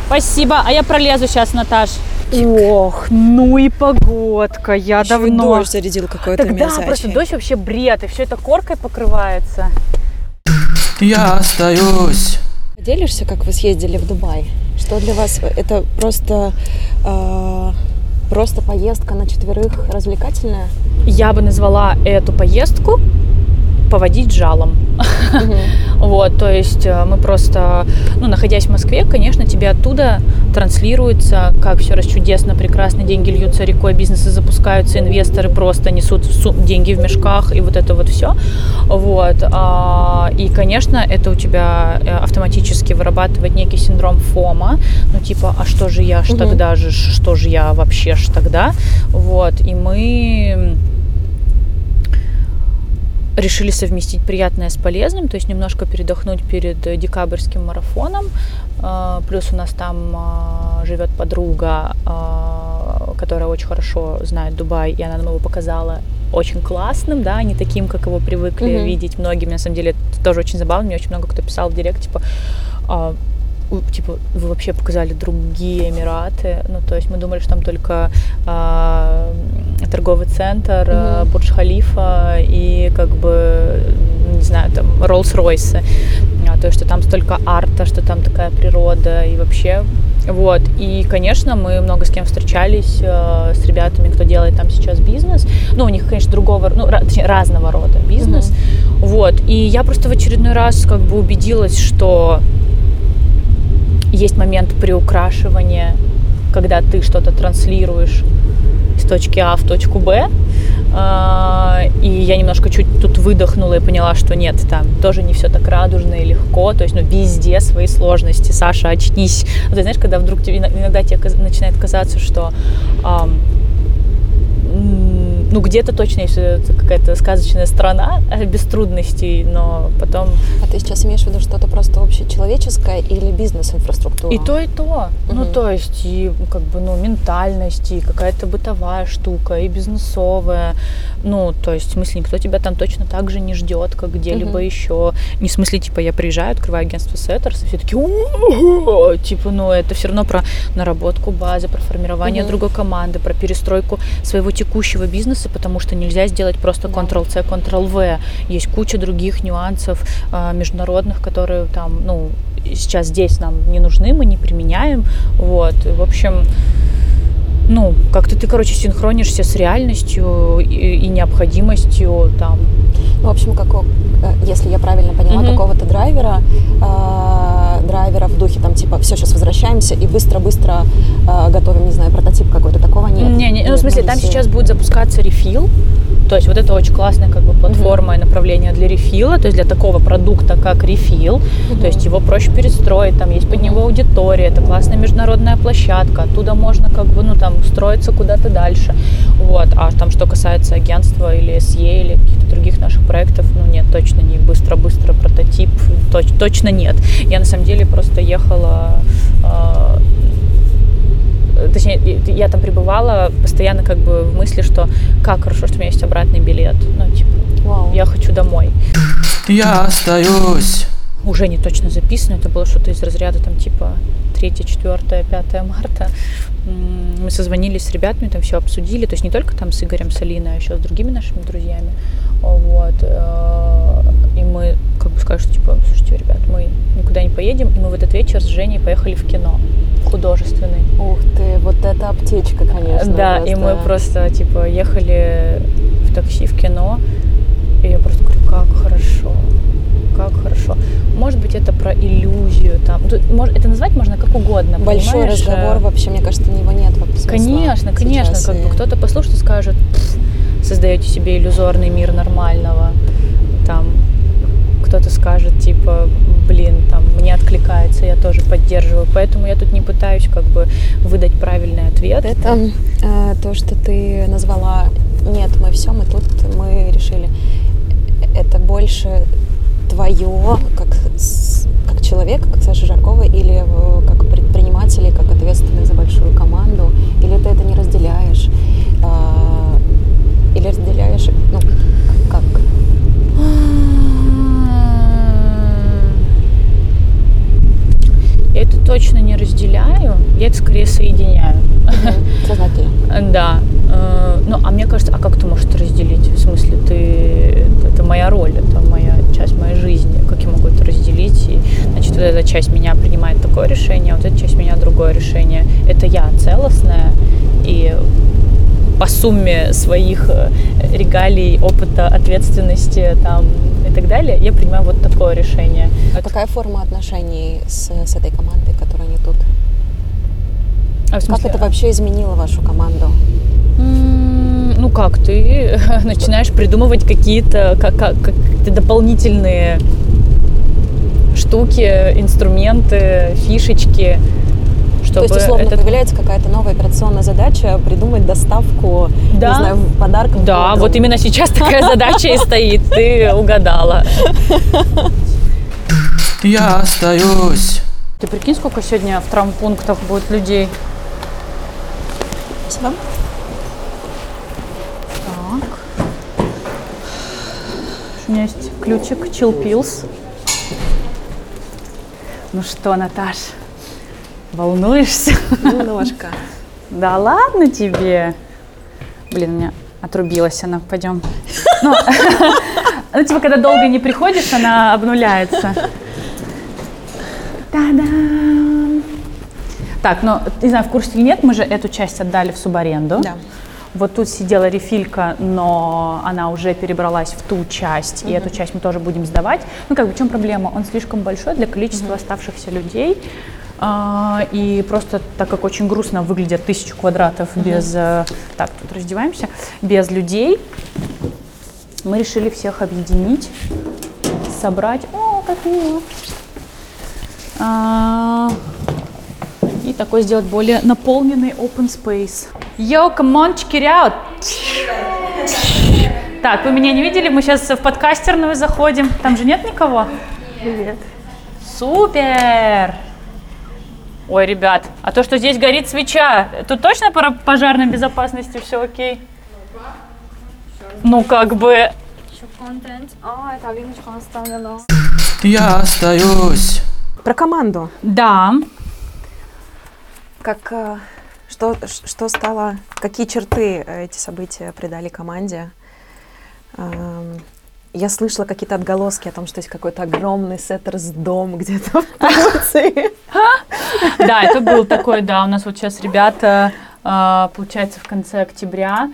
Спасибо. А я пролезу сейчас, Наташ. Ох, ну и погодка. Я
Еще и
давно.
дождь зарядил какой-то
Тогда
мерзячий.
просто дождь вообще бред, и все это коркой покрывается.
Я остаюсь
Делишься, как вы съездили в Дубай? Что для вас это просто э, просто поездка на четверых развлекательная?
Я бы назвала эту поездку поводить жалом. Вот, то есть э, мы просто, ну, находясь в Москве, конечно, тебе оттуда транслируется, как все раз чудесно, прекрасно, деньги льются рекой, бизнесы запускаются, инвесторы просто несут су- деньги в мешках и вот это вот все. Вот. а, И, конечно, это у тебя э, автоматически вырабатывает некий синдром ФОМа, ну, типа, а что же я ж тогда же, что же я вообще ж тогда? Вот. И мы решили совместить приятное с полезным, то есть немножко передохнуть перед э, декабрьским марафоном. А, Плюс у нас там а, живет подруга, а, которая очень хорошо знает Дубай, и она нам его показала очень классным, да, не таким, как его привыкли
Мгм.
видеть многие. На самом деле это тоже очень забавно. Мне очень много кто писал в директ, типа, типа, вы вообще показали другие Эмираты. Ну, то есть мы думали, что там только а, торговый центр, а, Бурдж-Халифа и, как бы, не знаю, там, Роллс-Ройсы. А, то есть, что там столько арта, что там такая природа и вообще. Вот. И, конечно, мы много с кем встречались, э, с ребятами, кто делает там сейчас бизнес. Ну, у них, конечно, другого, ну, точнее, разного рода бизнес. Вот. И я просто в очередной раз как бы убедилась, что есть момент приукрашивания, когда ты что-то транслируешь из точки А в точку Б. А, И я немножко чуть тут выдохнула и поняла, что нет, там тоже не все так радужно и легко. То есть, ну, везде свои сложности. Саша, очнись. Ты знаешь, когда вдруг тебе, иногда тебе начинает казаться, что ну, где-то точно есть какая-то сказочная страна *laughs* без трудностей, но потом
А ты сейчас имеешь в виду что-то просто общечеловеческое или бизнес-инфраструктура?
И то, и то. Ну,
Мгм.
то есть, и как бы, ну, ментальность, и какая-то бытовая штука, и бизнесовая. Ну, то есть, в смысле, никто тебя там точно так же не ждет, как где-либо
Мгм.
еще. Не в смысле, типа, я приезжаю, открываю агентство Сеттерс, и все такие, типа, ну, это все равно про наработку базы, про формирование
Мгм.
другой команды, про перестройку своего текущего бизнеса, потому что нельзя сделать просто. Ctrl-C, Ctrl-V. Есть куча других нюансов а, международных, которые там, ну, сейчас здесь нам не нужны, мы не применяем. Вот. В общем, ну, как-то ты, короче, синхронишься с реальностью и, и необходимостью там.
Ну, в общем, как, э, если я правильно поняла,
Мгм.
какого-то драйвера, э, драйвера в духе там типа все, сейчас возвращаемся и быстро-быстро э, готовим, не знаю, прототип какой-то, такого нет.
Не, не, ну, в смысле, там сейчас будет запускаться рефил. То есть вот это очень классная как бы платформа и направление для рефила, то есть для такого продукта, как рефил. То есть его проще перестроить, там есть под него аудитория, это классная международная площадка, оттуда можно как бы, ну, там, устроиться куда-то дальше. Вот. А там, что касается агентства или SE, или каких-то других наших проектов, ну, нет, точно не быстро-быстро прототип, точ- точно нет. Я, на самом деле, просто ехала а, точнее, я там пребывала постоянно как бы в мысли, что как хорошо, что у меня есть обратный билет. Ну, типа,
Вау.
я хочу домой.
Я остаюсь.
Уже не точно записано, это было что-то из разряда там типа 3, 4, 5 марта. Мы созвонились с ребятами, там все обсудили, то есть не только там с Игорем Салиной, а еще с другими нашими друзьями. Вот. э, И мы как бы сказали, что типа, слушайте, ребят, мы никуда не поедем, и мы в этот вечер с Женей поехали в кино художественный.
Ух ты, вот эта аптечка, конечно.
Да, и мы просто типа ехали в такси в кино, и я просто говорю, как хорошо, как хорошо. Может быть, это про иллюзию там. Мож- это назвать можно как угодно.
Большой
понимаешь?
разговор вообще, мне кажется, него нет вообще смысла
Конечно, конечно,
сейчас,
как
и-
бы кто-то послушает и скажет, «Пф, создаете себе иллюзорный мир нормального, там кто-то скажет типа, блин, там мне откликается, я тоже поддерживаю, поэтому я тут не пытаюсь как бы выдать правильный ответ.
Это э, то, что ты назвала «нет, мы все, мы тут, мы решили». Это больше твое, как, как человека, как Саши Жаркова, или э, как предпринимателя, как ответственный за большую команду, или ты это не разделяешь, А, или разделяешь, ну, как?
Я это точно не разделяю, я это скорее соединяю.
Сознательно. *laughs*
Да. Э, Ну, а мне кажется, а как ты можешь это разделить? В смысле, ты это, это моя роль, это моя часть моей жизни. Как я могу это разделить? И, значит, вот эта часть меня принимает такое решение, а вот эта часть меня другое решение. Это я целостная, и по сумме своих э, регалий, опыта, ответственности там, и так далее, я принимаю вот такое решение.
А какая форма отношений с, с этой командой, которая не тут?
А
Как это вообще изменило вашу команду?
Ну как, ты *laughs* начинаешь придумывать какие-то как, как, какие-то дополнительные штуки, инструменты, фишечки, чтобы
То есть, условно,
этот-
появляется какая-то новая операционная задача придумать доставку,
Да.
не знаю, подарков.
Да, вот именно сейчас такая задача и стоит. Ты угадала.
Я остаюсь.
Ты прикинь, сколько сегодня в травмпунктах будет людей?
Спасибо.
Так. У меня есть ключик Chill Pills. Ну что, Наташ, волнуешься?
Немножко. *laughs*
Да ладно тебе. Блин, у меня отрубилась она. Пойдем. Ну, *laughs* ну, типа, когда долго не приходишь, она обнуляется. Та-дам! Так, ну, не знаю, в курсе или нет, мы же эту часть отдали в субаренду.
Да.
Вот тут сидела рефилька, но она уже перебралась в ту часть, и эту часть мы тоже будем сдавать. Ну, как бы, в чем проблема? Он слишком большой для количества оставшихся людей. А, И просто так как очень грустно выглядят тысячу квадратов без... э, Так, тут раздеваемся. Без людей, мы решили всех объединить, собрать. О, как мило. А, И такой сделать более наполненный open space. Yo, come on, check it out. Так, вы меня не видели? Мы сейчас в подкастерную заходим. Там же нет никого?
Привет.
Супер! Ой, ребят, а то, что здесь горит свеча, тут точно по пожарной безопасности все окей? Ну, как бы...
А.
Я остаюсь.
Про команду.
Да,
Как, э, что, что стало, какие черты э, эти события придали команде? Эм, Я слышала какие-то отголоски о том, что есть какой-то огромный сеттерс-дом где-то в Турции. *laughs*
да, это был такой, да, у нас вот сейчас ребята, а, получается, в конце октября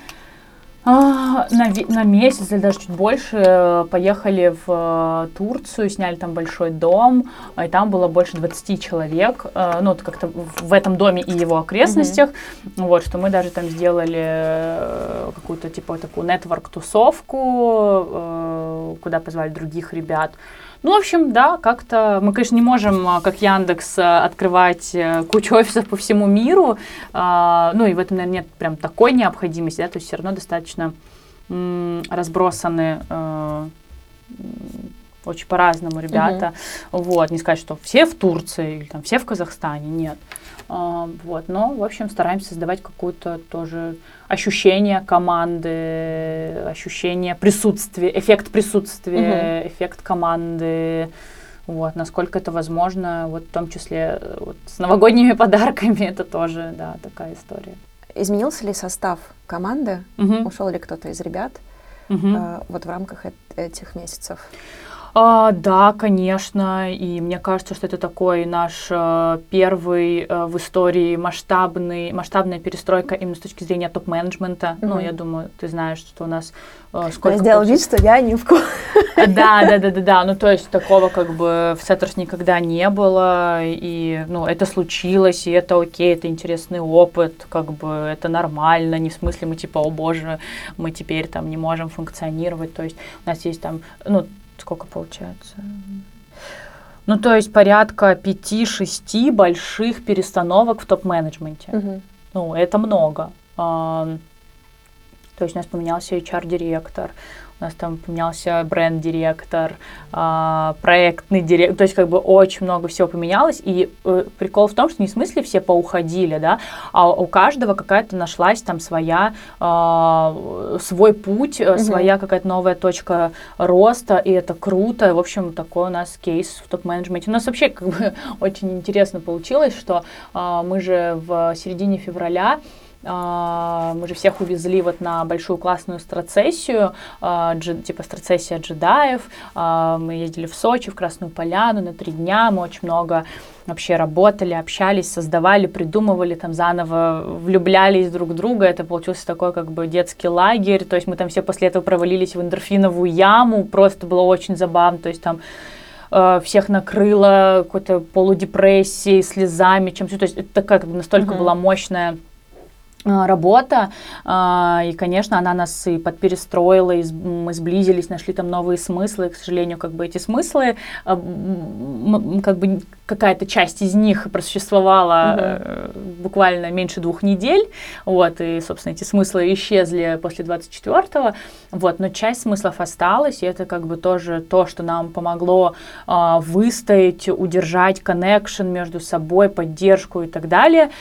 а, на, на месяц или даже чуть больше э, поехали в э, Турцию, сняли там большой дом, а, и там было больше 20 человек, э, ну, вот как-то в этом доме и его окрестностях, вот, что мы даже там сделали какую-то, типа, такую нетворк-тусовку, куда позвали других ребят. Ну, в общем, да, как-то мы, конечно, не можем, а, как Яндекс, а, открывать э, кучу *laughs* офисов по всему миру, а, ну и в этом, наверное, нет прям такой необходимости, да, то есть все равно достаточно разбросаны э, очень по-разному ребята. Вот, не сказать, что все в Турции или там все в Казахстане, нет. А, вот, но, в общем, стараемся создавать какое-то тоже ощущение команды, ощущение присутствия, эффект присутствия, эффект команды. Вот, насколько это возможно, вот в том числе э, вот, с новогодними *laughs* подарками, это тоже, да, такая история.
Изменился ли состав команды?
Мгм,
Ушел ли кто-то из ребят
мгм.
э, вот в рамках эт- этих месяцев?
А, да, конечно, и мне кажется, что это такой наш э, первый э, в истории масштабный, масштабная перестройка именно с точки зрения топ-менеджмента. Ну,
Мгм.
я думаю, ты знаешь, что у нас э,
Я
сколько
сделал вид, что я ни в ко- *laughs*
Да, да, да, да, да. Ну, то есть такого как бы в Setters никогда не было, и, ну, это случилось, и это окей, это интересный опыт, как бы это нормально, не в смысле мы типа, о боже, мы теперь там не можем функционировать, то есть у нас есть там, ну, сколько получается? Ну, то есть порядка 5-6 больших перестановок в топ-менеджменте.
Мгм.
Ну, это много. То есть у нас поменялся HR-директор, у нас там поменялся бренд-директор, а, проектный директор, то есть как бы очень много всего поменялось. И э, прикол в том, что не в смысле все поуходили, да, а у каждого какая-то нашлась там своя, а, свой путь,
Мгм.
своя какая-то новая точка роста, и это круто. В общем, такой у нас кейс в топ-менеджменте. У нас вообще как бы *laughs* очень интересно получилось, что а, мы же в середине февраля мы же всех увезли вот на большую классную страцессию, а, типа страцессия джедаев. А, Мы ездили в Сочи, в Красную Поляну на три дня. Мы очень много вообще работали, общались, создавали, придумывали, там заново влюблялись друг в друга. Это получился такой как бы детский лагерь. То есть мы там все после этого провалились в эндорфиновую яму. Просто было очень забавно. То есть там э, всех накрыло какой-то полудепрессией, слезами, чем-то. То есть это такая как бы настолько
Мгм.
была мощная работа, а, и, конечно, она нас и подперестроила, и мы сблизились, нашли там новые смыслы, и, к сожалению, как бы эти смыслы, а, как бы какая-то часть из них просуществовала э, буквально меньше двух недель, вот, и, собственно, эти смыслы исчезли после 24-го, вот, но часть смыслов осталась, и это как бы тоже то, что нам помогло а, выстоять, удержать коннекшн между собой, поддержку и так далее.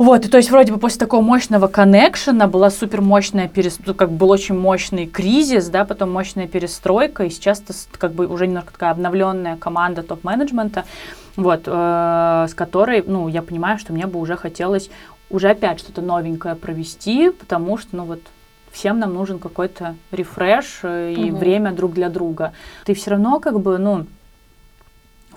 Вот, и то есть вроде бы после такого мощного коннекшена была супер мощная перестройка, как бы был очень мощный кризис, да, потом мощная перестройка, и сейчас это как бы уже немножко такая обновленная команда топ-менеджмента, вот, э, с которой, ну, я понимаю, что мне бы уже хотелось уже опять что-то новенькое провести, потому что, ну, вот, всем нам нужен какой-то рефреш э, и
Мгм.
время друг для друга. Ты все равно как бы, ну,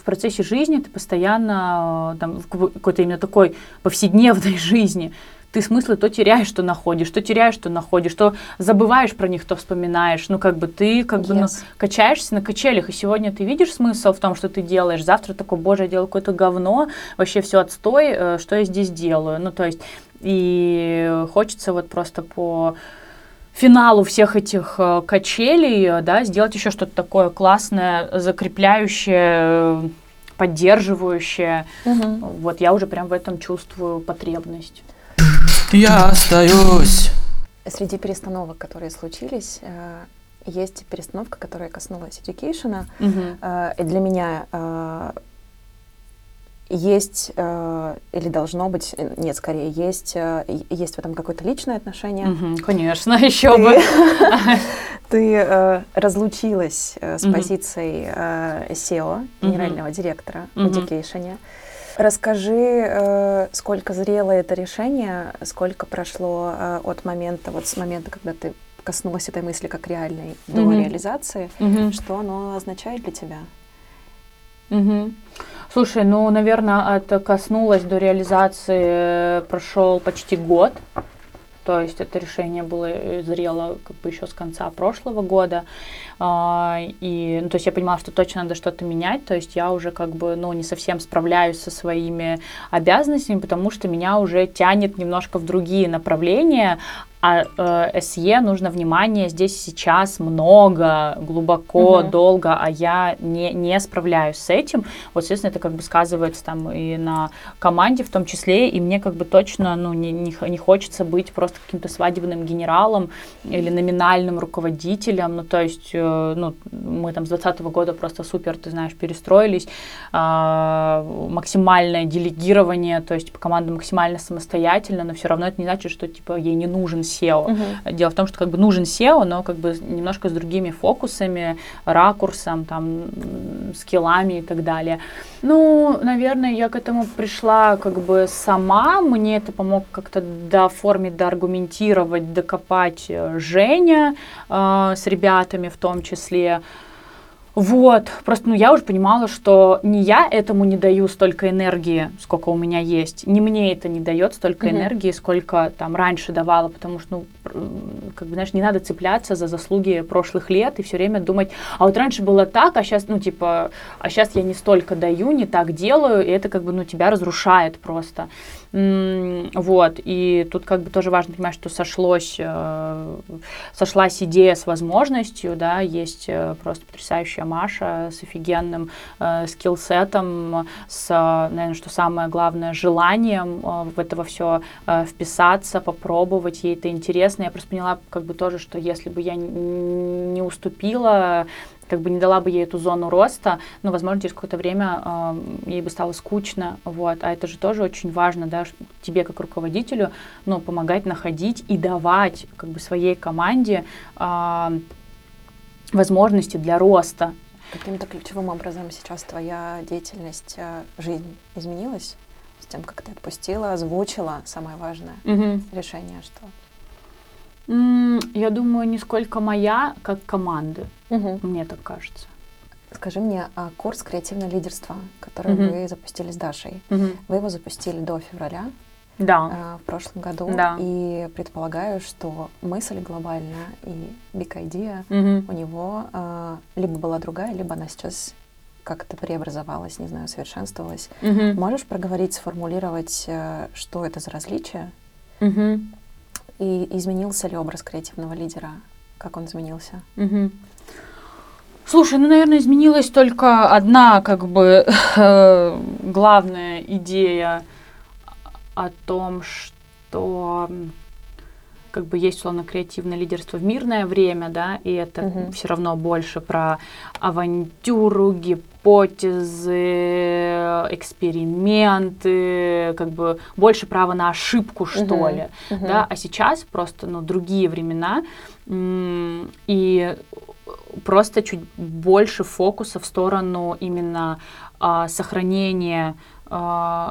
в процессе жизни ты постоянно, э, там, в какой- какой-то именно такой повседневной *laughs* жизни, ты смыслы то теряешь, что находишь, то теряешь, что находишь, то забываешь про них, то вспоминаешь. Ну, как бы ты как бы ну,
Yes.
качаешься на качелях, и сегодня ты видишь смысл в том, что ты делаешь, завтра такой, боже, я делаю какое-то говно, вообще все отстой, э, что я здесь делаю. Ну, то есть, и хочется вот просто по финалу всех этих э, качелей, да, сделать еще что-то такое классное, закрепляющее, э, поддерживающее. Вот я уже прям в этом чувствую потребность.
Я остаюсь
Среди перестановок, которые случились, э, есть перестановка, которая коснулась education. Э, и для меня есть э, или должно быть, э, нет, скорее, есть, э, есть в этом какое-то личное отношение.
Мгм, Конечно, *laughs* еще
Ты-
бы. *laughs*
Ты э, разлучилась э, с позицией э, SEO, генерального директора в
Мгм.
Education. Расскажи, э, сколько зрело это решение, сколько прошло э, от момента, вот с момента, когда ты коснулась этой мысли как реальной до реализации, что оно означает для тебя?
Мгм. Слушай, ну, наверное, это коснулось до реализации, э, прошел почти год. То есть это решение было э, зрело как бы еще с конца прошлого года. А, И, ну, то есть я понимала, что точно надо что-то менять. То есть я уже как бы, ну, не совсем справляюсь со своими обязанностями, потому что меня уже тянет немножко в другие направления. А э, СЕ нужно внимание здесь сейчас много, глубоко,
Мгм.
долго, а я не, не справляюсь с этим. Вот, соответственно, это как бы сказывается там и на команде в том числе, и мне как бы точно ну, не, не, не хочется быть просто каким-то свадебным генералом или номинальным руководителем. Ну, то есть, э, ну, мы там с 2020 года просто супер, ты знаешь, перестроились, а, максимальное делегирование, то есть команда максимально самостоятельна, но все равно это не значит, что типа ей не нужен SEO. Дело в том, что как бы нужен SEO, но как бы немножко с другими фокусами, ракурсом, там, скиллами и так далее. Ну, наверное, я к этому пришла как бы сама. Мне это помог как-то дооформить, доаргументировать, докопать э, Женя э, с ребятами в том числе. Вот, просто, ну, я уже понимала, что не я этому не даю столько энергии, сколько у меня есть, не мне это не дает столько
Мгм.
энергии, сколько там раньше давала, потому что, ну, как бы, знаешь, не надо цепляться за заслуги прошлых лет и все время думать, а вот раньше было так, а сейчас, ну, типа, а сейчас я не столько даю, не так делаю, и это как бы, ну, тебя разрушает просто. Вот, и тут как бы тоже важно понимать, что сошлось, э, сошлась идея с возможностью, да, есть э, просто потрясающая Маша с офигенным э, скиллсетом, с, наверное, что самое главное, желанием в это все вписаться, попробовать, ей это интересно. Я просто поняла как бы тоже, что если бы я не уступила, как бы не дала бы ей эту зону роста, ну, возможно, через какое-то время э, ей бы стало скучно, вот, а это же тоже очень важно, да, тебе как руководителю, ну, помогать находить и давать, как бы, своей команде а, возможности для роста.
Каким-то ключевым образом сейчас твоя деятельность, э, жизнь изменилась с тем, как ты отпустила, озвучила самое важное решение, что...
Я думаю, не сколько моя, как команды,
Мгм.
мне так кажется.
Скажи мне, а курс «Креативное лидерство», который
Мгм.
вы запустили с Дашей, вы его запустили до февраля
Да.
э, в прошлом году,
Да.
и предполагаю, что мысль глобальная и big idea
Мгм.
у него э, либо была другая, либо она сейчас как-то преобразовалась, не знаю, совершенствовалась.
Мгм.
Можешь проговорить, сформулировать, э, что это за различие,
Мгм.
И изменился ли образ креативного лидера, как он изменился?
Мгм. Слушай, ну, наверное, изменилась только одна, как бы, *laughs* главная идея о том, что как бы есть условно креативное лидерство в мирное время, да, и это
Мгм.
все равно больше про авантюру, гипотезы, эксперименты, как бы больше права на ошибку, что
Мгм.
ли
Мгм.
да, а сейчас просто, ну, другие времена, и просто чуть больше фокуса в сторону именно а, сохранения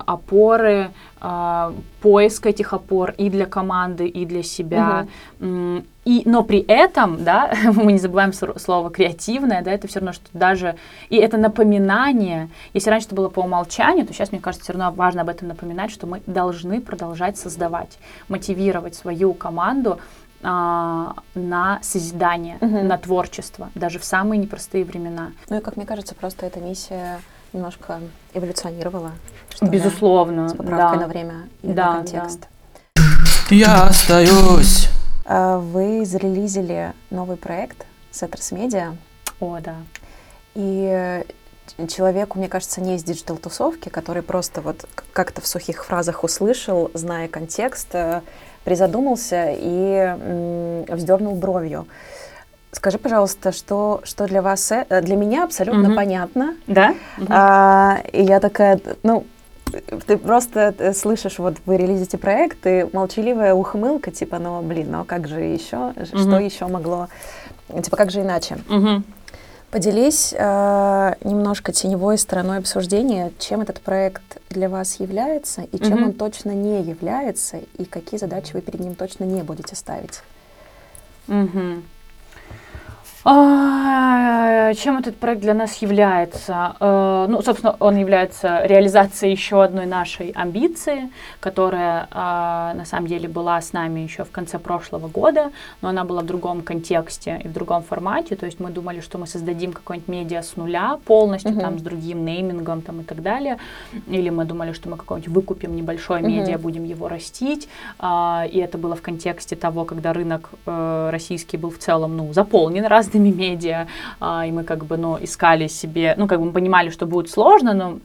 опоры, а, поиск этих опор и для команды, и для себя. М, И, но при этом, да, *laughs* мы не забываем слово креативное, да, это все равно, что даже, и это напоминание, если раньше это было по умолчанию, то сейчас, мне кажется, все равно важно об этом напоминать, что мы должны продолжать создавать, мотивировать свою команду а, на созидание,
Мгм.
на творчество, даже в самые непростые времена.
Ну и, как мне кажется, просто эта миссия немножко эволюционировала. что
Безусловно,
С поправкой
да.
на время и
Да,
на контекст.
Я остаюсь.
А Вы зарелизили новый проект Setters Media,
О, да.
и э, человеку, мне кажется, не из диджитал-тусовки, который просто вот как-то в сухих фразах услышал, зная контекст, э, призадумался и м, вздернул бровью. Скажи, пожалуйста, что, что для вас, э, для меня абсолютно
Мгм.
понятно,
Да?
А, и я такая, ну, ты просто э, слышишь, вот вы релизите проект, и молчаливая ухмылка, типа, ну, блин, ну а как же еще, Ж- что еще могло, типа, как же иначе?
Мгм.
Поделись э, немножко теневой стороной обсуждения, чем этот проект для вас является, и чем
Мгм.
он точно не является, и какие задачи вы перед ним точно не будете ставить.
Мгм. А, Чем этот проект для нас является? Э, Ну, собственно, он является реализацией еще одной нашей амбиции, которая а, на самом деле была с нами еще в конце прошлого года, но она была в другом контексте и в другом формате. То есть мы думали, что мы создадим какое-нибудь медиа с нуля полностью,
Мгм.
там, с другим неймингом там, и так далее. Или мы думали, что мы какой-нибудь выкупим небольшое
Мгм.
медиа, будем его растить. А, и это было в контексте того, когда рынок э, российский был в целом ну, заполнен разными медиа, а, и мы как бы ну, искали себе, ну как бы мы понимали, что будет сложно, но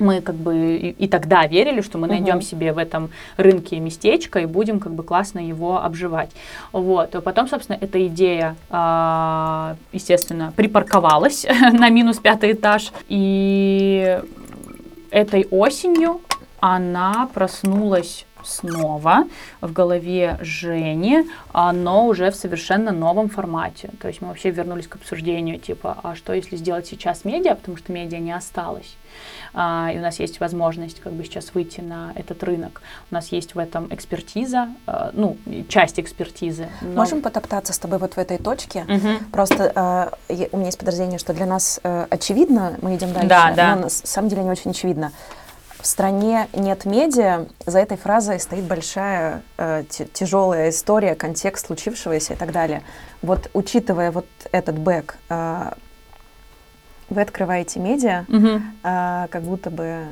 мы как бы и, и тогда верили, что мы найдем себе в этом рынке местечко и будем как бы классно его обживать. Вот. А потом, собственно, эта идея, а, естественно, припарковалась *laughs* на минус пятый этаж. И этой осенью она проснулась снова в голове Жени, а, но уже в совершенно новом формате. То есть мы вообще вернулись к обсуждению, типа, а что если сделать сейчас медиа, потому что медиа не осталось. А, и у нас есть возможность как бы сейчас выйти на этот рынок. У нас есть в этом экспертиза, а, ну, часть экспертизы. но-
Можем потоптаться с тобой вот в этой точке?
Мгм.
Просто я- у меня есть подозрение, что для нас э, очевидно, мы идем дальше,
Да, да.
но на самом деле не очень очевидно. В стране нет медиа, за этой фразой стоит большая э, тяжелая история, контекст случившегося и так далее. Вот учитывая вот этот бэк, э, вы открываете медиа, э, как будто бы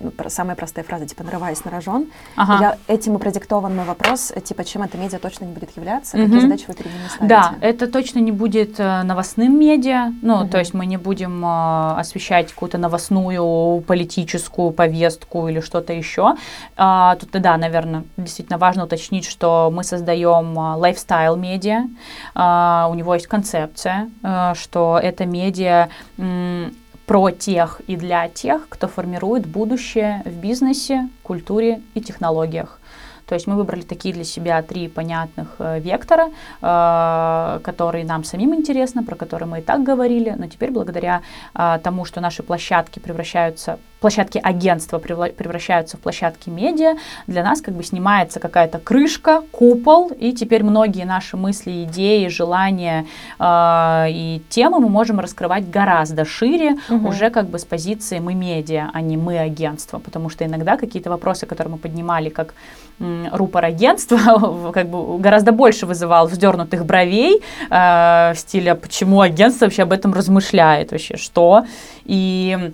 ну, самая простая фраза, типа «нарываясь на рожон».
Ага.
Я, этим и продиктован мой вопрос, э, типа, чем это медиа точно не будет являться,
Мгм.
какие задачи вы перед ними ставите?
Да, это точно не будет э, новостным медиа, ну,
Мгм.
то есть мы не будем э, освещать какую-то новостную политическую повестку или что-то еще. А, тут, да, наверное, действительно важно уточнить, что мы создаем э, лайфстайл медиа, А, у него есть концепция, э, что это медиа про тех и для тех, кто формирует будущее в бизнесе, культуре и технологиях. То есть мы выбрали такие для себя три понятных э, вектора, э, которые нам самим интересны, про которые мы и так говорили, но теперь благодаря э, тому, что наши площадки превращаются, площадки агентства превращаются в площадки медиа, для нас как бы снимается какая-то крышка, купол, и теперь многие наши мысли, идеи, желания э, и темы мы можем раскрывать гораздо шире,
Мгм.
уже как бы с позиции мы медиа, а не мы агентство, потому что иногда какие-то вопросы, которые мы поднимали как м, рупор агентства, *laughs* как бы гораздо больше вызывал вздернутых бровей э, в стиле, «А почему агентство вообще об этом размышляет вообще, что? И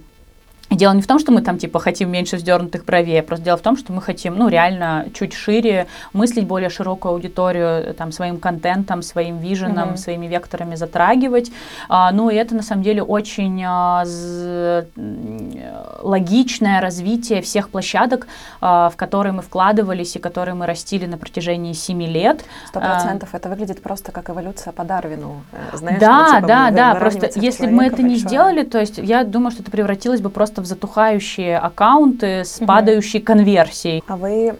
Дело не в том, что мы там типа хотим меньше вздернутых бровей, а просто дело в том, что мы хотим, ну, реально чуть шире мыслить более широкую аудиторию, э, там, своим контентом, своим виженом,
Мгм.
своими векторами затрагивать. А, ну, и это на самом деле очень а, з- э, логичное развитие всех площадок, а, в которые мы вкладывались и которые мы растили на протяжении семи лет.
Сто
А,
процентов. Это выглядит просто как эволюция по Дарвину. э, Знаешь,
да,
ну, типа,
да, да. Просто если бы мы это не
большое.
сделали, то есть я думаю, что это превратилось бы просто просто в затухающие аккаунты с
Мгм.
падающей конверсией.
А вы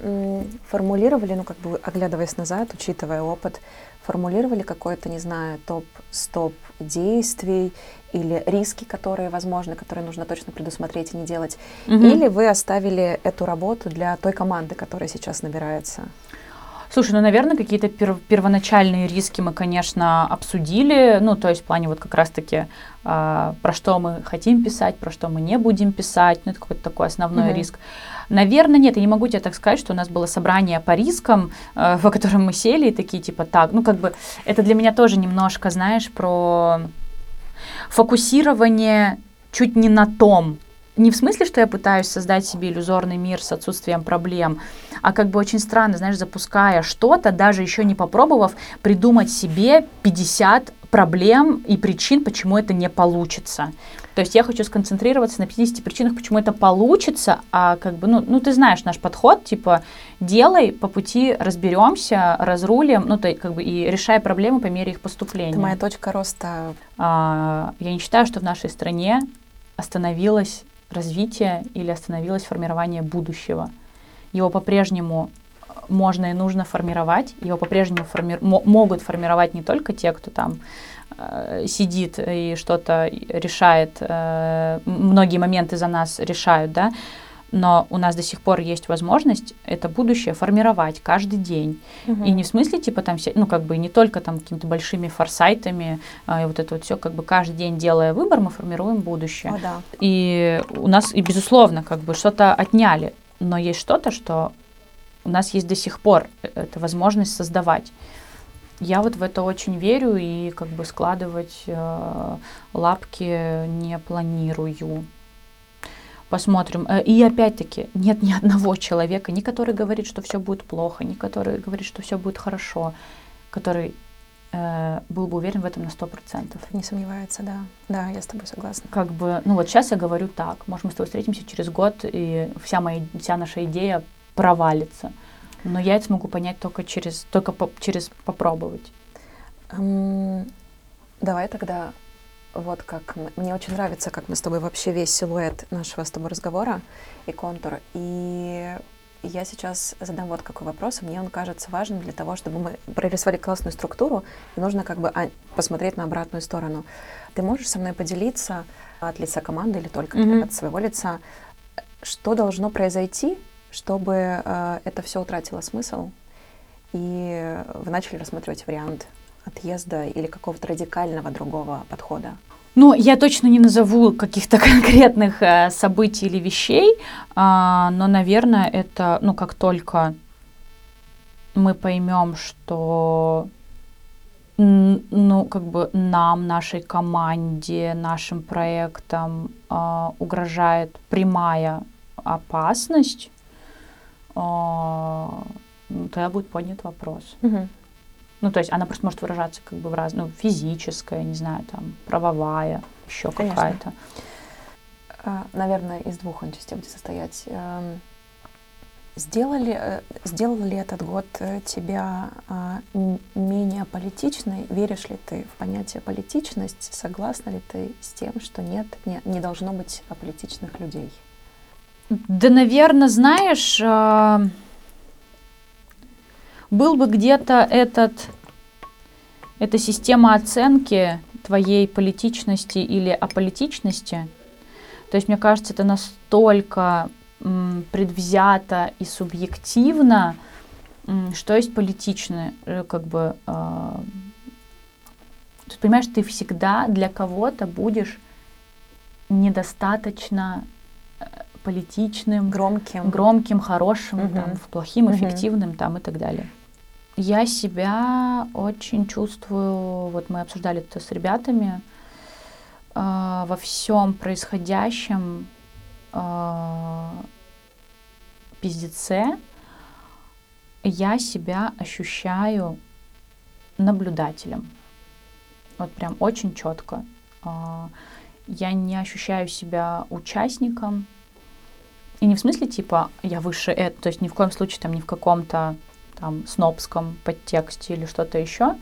формулировали, ну как бы оглядываясь назад, учитывая опыт, формулировали какой-то, не знаю, топ-стоп действий или риски, которые возможны, которые нужно точно предусмотреть и не делать?
Мгм.
Или вы оставили эту работу для той команды, которая сейчас набирается?
Слушай, ну, наверное, какие-то пер- первоначальные риски мы, конечно, обсудили. Ну, то есть в плане вот как раз-таки, а, про что мы хотим писать, про что мы не будем писать. Ну, это какой-то такой основной
Мгм.
риск. Наверное, нет, я не могу тебе так сказать, что у нас было собрание по рискам, э, *laughs* в котором мы сели и такие, типа, так, ну, как бы, это для меня тоже немножко, знаешь, про фокусирование чуть не на том, не в смысле, что я пытаюсь создать себе иллюзорный мир с отсутствием проблем, а как бы очень странно, знаешь, запуская что-то, даже еще не попробовав, придумать себе 50 проблем и причин, почему это не получится. То есть я хочу сконцентрироваться на 50 причинах, почему это получится, а как бы, ну, ну ты знаешь наш подход, типа, делай, по пути разберемся, разрулим, ну, то как бы, и решай проблемы по мере их поступления.
Это моя точка роста.
А, я не считаю, что в нашей стране остановилось развитие или остановилось формирование будущего. Его по-прежнему можно и нужно формировать, его по-прежнему форми- мо- могут формировать не только те, кто там э, сидит и что-то решает, э, многие моменты за нас решают, да, но у нас до сих пор есть возможность это будущее формировать каждый день. И не в смысле, типа, там, ну, как бы не только там какими-то большими форсайтами, а, и вот это вот все, как бы каждый день делая выбор, мы формируем будущее.
О, да.
И у нас, и безусловно, как бы что-то отняли, но есть что-то, что у нас есть до сих пор, э, это возможность создавать. Я вот в это очень верю и как бы складывать э, лапки не планирую. Посмотрим. Э, И опять-таки, нет ни *laughs* одного человека, ни который говорит, что все будет плохо, ни который говорит, что все будет хорошо, который э, был бы уверен в этом на 100%.
Не сомневается, да. Да, я с тобой согласна.
Как бы, ну вот сейчас я говорю так, может мы с тобой встретимся через год, и вся моя, вся наша идея провалится. Но я это смогу понять только через, только по- через попробовать.
Давай тогда вот как мне очень нравится, как мы с тобой вообще весь силуэт нашего с тобой разговора и контур. И я сейчас задам вот какой вопрос, мне он кажется важным для того, чтобы мы прорисовали классную структуру, и нужно как бы а, посмотреть на обратную сторону. Ты можешь со мной поделиться от лица команды или только
Мгм.
от своего лица, что должно произойти, чтобы э, это все утратило смысл, и вы начали рассматривать вариант отъезда или какого-то радикального другого подхода?
Ну, я точно не назову каких-то *laughs* конкретных э, событий или вещей, а, но, наверное, это, ну, как только мы поймем, что, ну, как бы нам, нашей команде, нашим проектам а, угрожает прямая опасность, ну, тогда будет поднят вопрос. Ну, то есть она просто может выражаться как бы в раз, ну, физическая, не знаю, там, правовая, еще какая-то.
А, Наверное, из двух он частей будет состоять. Эм, Сделали, э, сделал ли этот год э, тебя а, менее политичной? Веришь ли ты в понятие политичность? Согласна ли ты с тем, что нет, не, не должно быть аполитичных людей?
Да, наверное, знаешь, а, был бы где-то этот, эта система оценки твоей политичности или аполитичности. То есть, мне кажется, это настолько м, предвзято и субъективно, м, что есть политичное, э, как бы... а, то есть, понимаешь, ты всегда для кого-то будешь недостаточно э, политичным,
Громким?
громким, хорошим,
Мгм.
там, плохим,
Мгм.
эффективным там, и так далее. Я себя очень чувствую, вот мы обсуждали это с ребятами, а, во всем происходящем а, пиздеце я себя ощущаю наблюдателем. Вот прям очень четко. А, Я не ощущаю себя участником. И не в смысле типа я выше это, то есть ни в коем случае там ни в каком-то там снобском подтексте или что-то еще,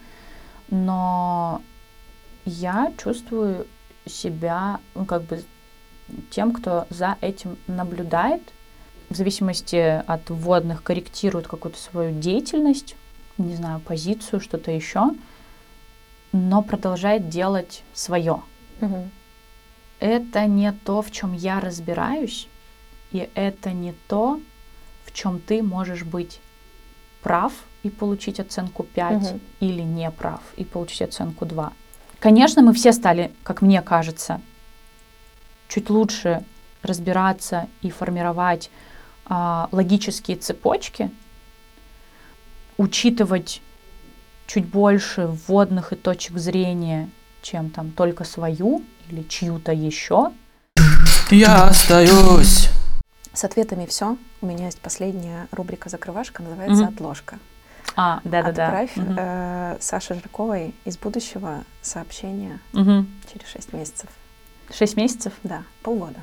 но я чувствую себя, ну, как бы тем, кто за этим наблюдает, в зависимости от вводных корректирует какую-то свою деятельность, не знаю, позицию, что-то еще, но продолжает делать свое.
Мгм.
Это не то, в чем я разбираюсь, и это не то, в чем ты можешь быть прав и получить оценку 5
Мгм.
или не прав и получить оценку 2. Конечно, мы все стали, как мне кажется, чуть лучше разбираться и формировать а, логические цепочки, учитывать чуть больше вводных и точек зрения, чем там только свою или чью-то еще.
Я остаюсь.
С ответами все. У меня есть последняя рубрика «Закрывашка», называется
Мгм.
«Отложка».
А, да-да-да.
Отправь
Мгм.
э, Саше Жирковой из будущего сообщение
Мгм.
через 6 месяцев.
Шесть месяцев?
Да, полгода.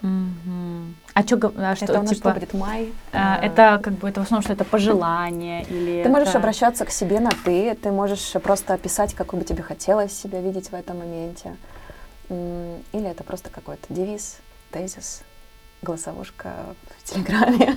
Мгм. А, чё, а что,
это у нас
типа,
что будет май.
а,
э,
это как бы, это в основном, что это пожелание или
Ты можешь
это-
обращаться к себе на ты, ты можешь просто описать, какой бы тебе хотелось себя видеть в этом моменте. Или это просто какой-то девиз, тезис, голосовушка в Телеграме.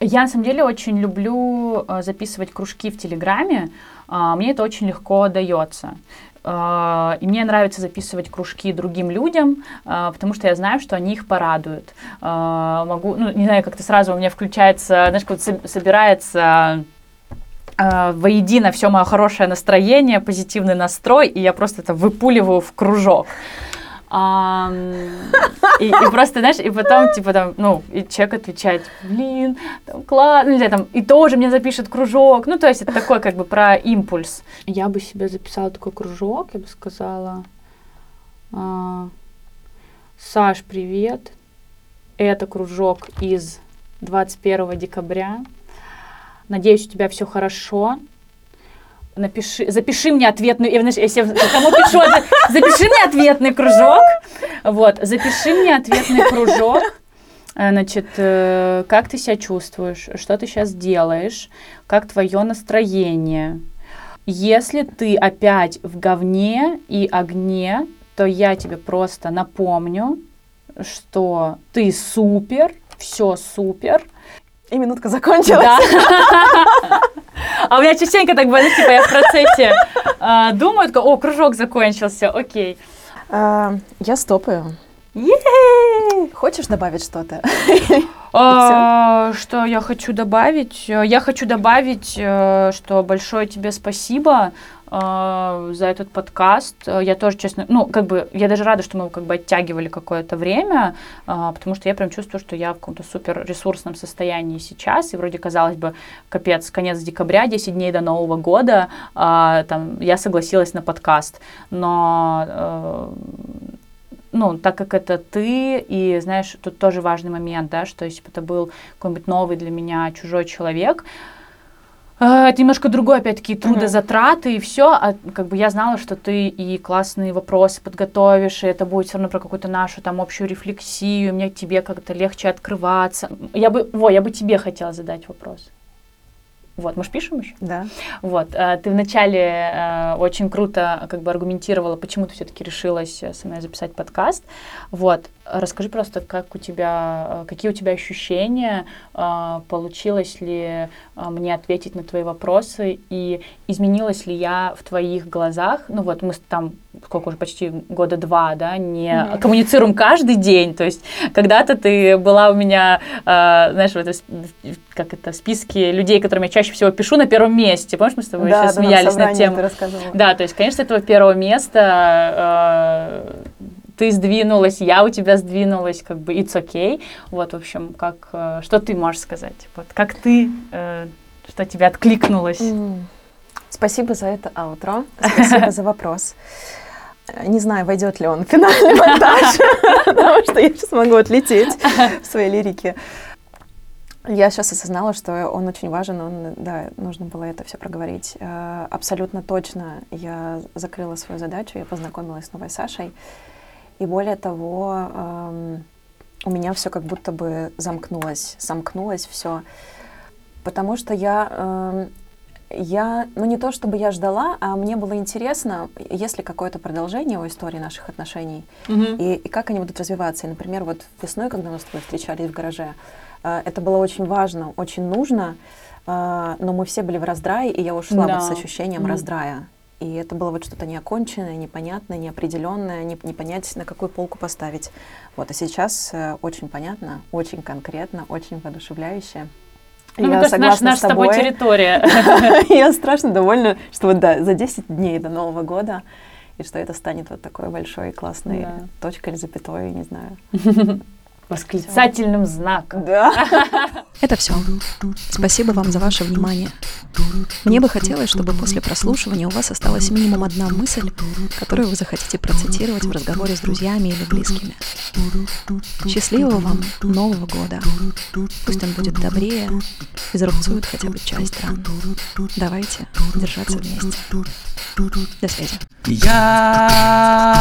Я на самом деле очень люблю э, записывать кружки в Телеграме. А, Мне это очень легко дается. А, И мне нравится записывать кружки другим людям, а, потому что я знаю, что они их порадуют. Могу, ну, не знаю, как-то сразу у меня включается, знаешь, как собирается воедино все мое хорошее настроение, позитивный настрой, и я просто это выпуливаю в кружок. И, и просто, знаешь, и потом, типа, там, ну, и человек отвечает, блин, там, классно, ну, знаю, там, и тоже мне запишет кружок. Ну, то есть это такой, как бы, про импульс. Я бы себе записала такой кружок, я бы сказала, а, Саш, привет, это кружок из 21 декабря. Надеюсь, у тебя все хорошо. Напиши, запиши мне ответную, я, знаешь, если кому пишу, за- запиши мне ответный кружок, вот, запиши мне ответный кружок, значит, э, как ты себя чувствуешь, что ты сейчас делаешь, как твое настроение. Если ты опять в говне и огне, то я тебе просто напомню, что ты супер, все супер,
И минутка закончилась.
да. *laughs* А у меня частенько так бывает, типа я в процессе а, думаю, о, кружок закончился, окей.
А, Я стопаю.
Е-е-е!
Хочешь добавить что-то? *laughs*
А, Что я хочу добавить? Э, Я хочу добавить, э, что большое тебе спасибо э, за этот подкаст. Я тоже, честно, ну, как бы, я даже рада, что мы его как бы оттягивали какое-то время, потому что я прям чувствую, что я в каком-то супер ресурсном состоянии сейчас, и вроде, казалось бы, капец, конец декабря, 10 дней до Нового года, а, там, я согласилась на подкаст, но ну, так как это ты, и, знаешь, тут тоже важный момент, да, что если бы это был какой-нибудь новый для меня чужой человек, э, это немножко другое, опять-таки, трудозатраты и все, а как бы я знала, что ты и классные вопросы подготовишь, и это будет все равно про какую-то нашу там общую рефлексию, мне тебе как-то легче открываться. Я бы, во, я бы тебе хотела задать вопрос. Вот, мы ж пишем еще?
Да.
Вот, э, ты вначале э, очень круто как бы аргументировала, почему ты все-таки решилась э, со мной записать подкаст. Вот, расскажи просто, как у тебя, э, какие у тебя ощущения, э, получилось ли э, мне ответить на твои вопросы и изменилась ли я в твоих глазах? Ну вот мы там сколько уже почти года два, да, не
Мгм.
коммуницируем каждый день. То есть когда-то ты была у меня, э, знаешь, в, это, как это, в списке людей, которым я чаще всего пишу на первом месте. Помнишь, мы с тобой
Да,
сейчас
да, на
смеялись над тем? Да, то есть, конечно, этого первого места ты сдвинулась, я у тебя сдвинулась, как бы it's okay. Вот, в общем, как, э, что ты можешь сказать? Вот, как ты, э, что тебе откликнулось?
М. Спасибо за это аутро. Спасибо за вопрос. Э, Не знаю, войдет ли он в финальный монтаж, *laughs* потому что я сейчас могу отлететь в своей лирике. Я сейчас осознала, что он очень важен, он, да, нужно было это все проговорить. Э, Абсолютно точно я закрыла свою задачу, я познакомилась с новой Сашей. И более того, эм, у меня все как будто бы замкнулось, сомкнулось все. Потому что я эм, Я, ну не то чтобы я ждала, а мне было интересно, есть ли какое-то продолжение у истории наших отношений, и, и как они будут развиваться. И, например, вот весной, когда мы с тобой встречались в гараже, э, это было очень важно, очень нужно, э, но мы все были в раздрае, и я ушла
Да.
вот с ощущением
Мгм.
раздрая. И это было вот что-то неоконченное, непонятное, неопределенное, не, не понять, на какую полку поставить. Вот, а сейчас э, очень понятно, очень конкретно, очень воодушевляюще.
Ну, мне кажется, наш- наша с тобой территория. *laughs*
Я страшно довольна, что вот да, за 10 дней до Нового года, и что это станет вот такой большой классной
Да.
точкой или запятой, не знаю. *laughs*
Восклицательным знаком.
Да. *laughs*
Это все. Спасибо вам за ваше внимание. Мне бы хотелось, чтобы после прослушивания у вас осталась минимум одна мысль, которую вы захотите процитировать в разговоре с друзьями или близкими. Счастливого вам Нового года. Пусть он будет добрее и зарубцует хотя бы часть ран. Давайте держаться вместе. До связи.
Я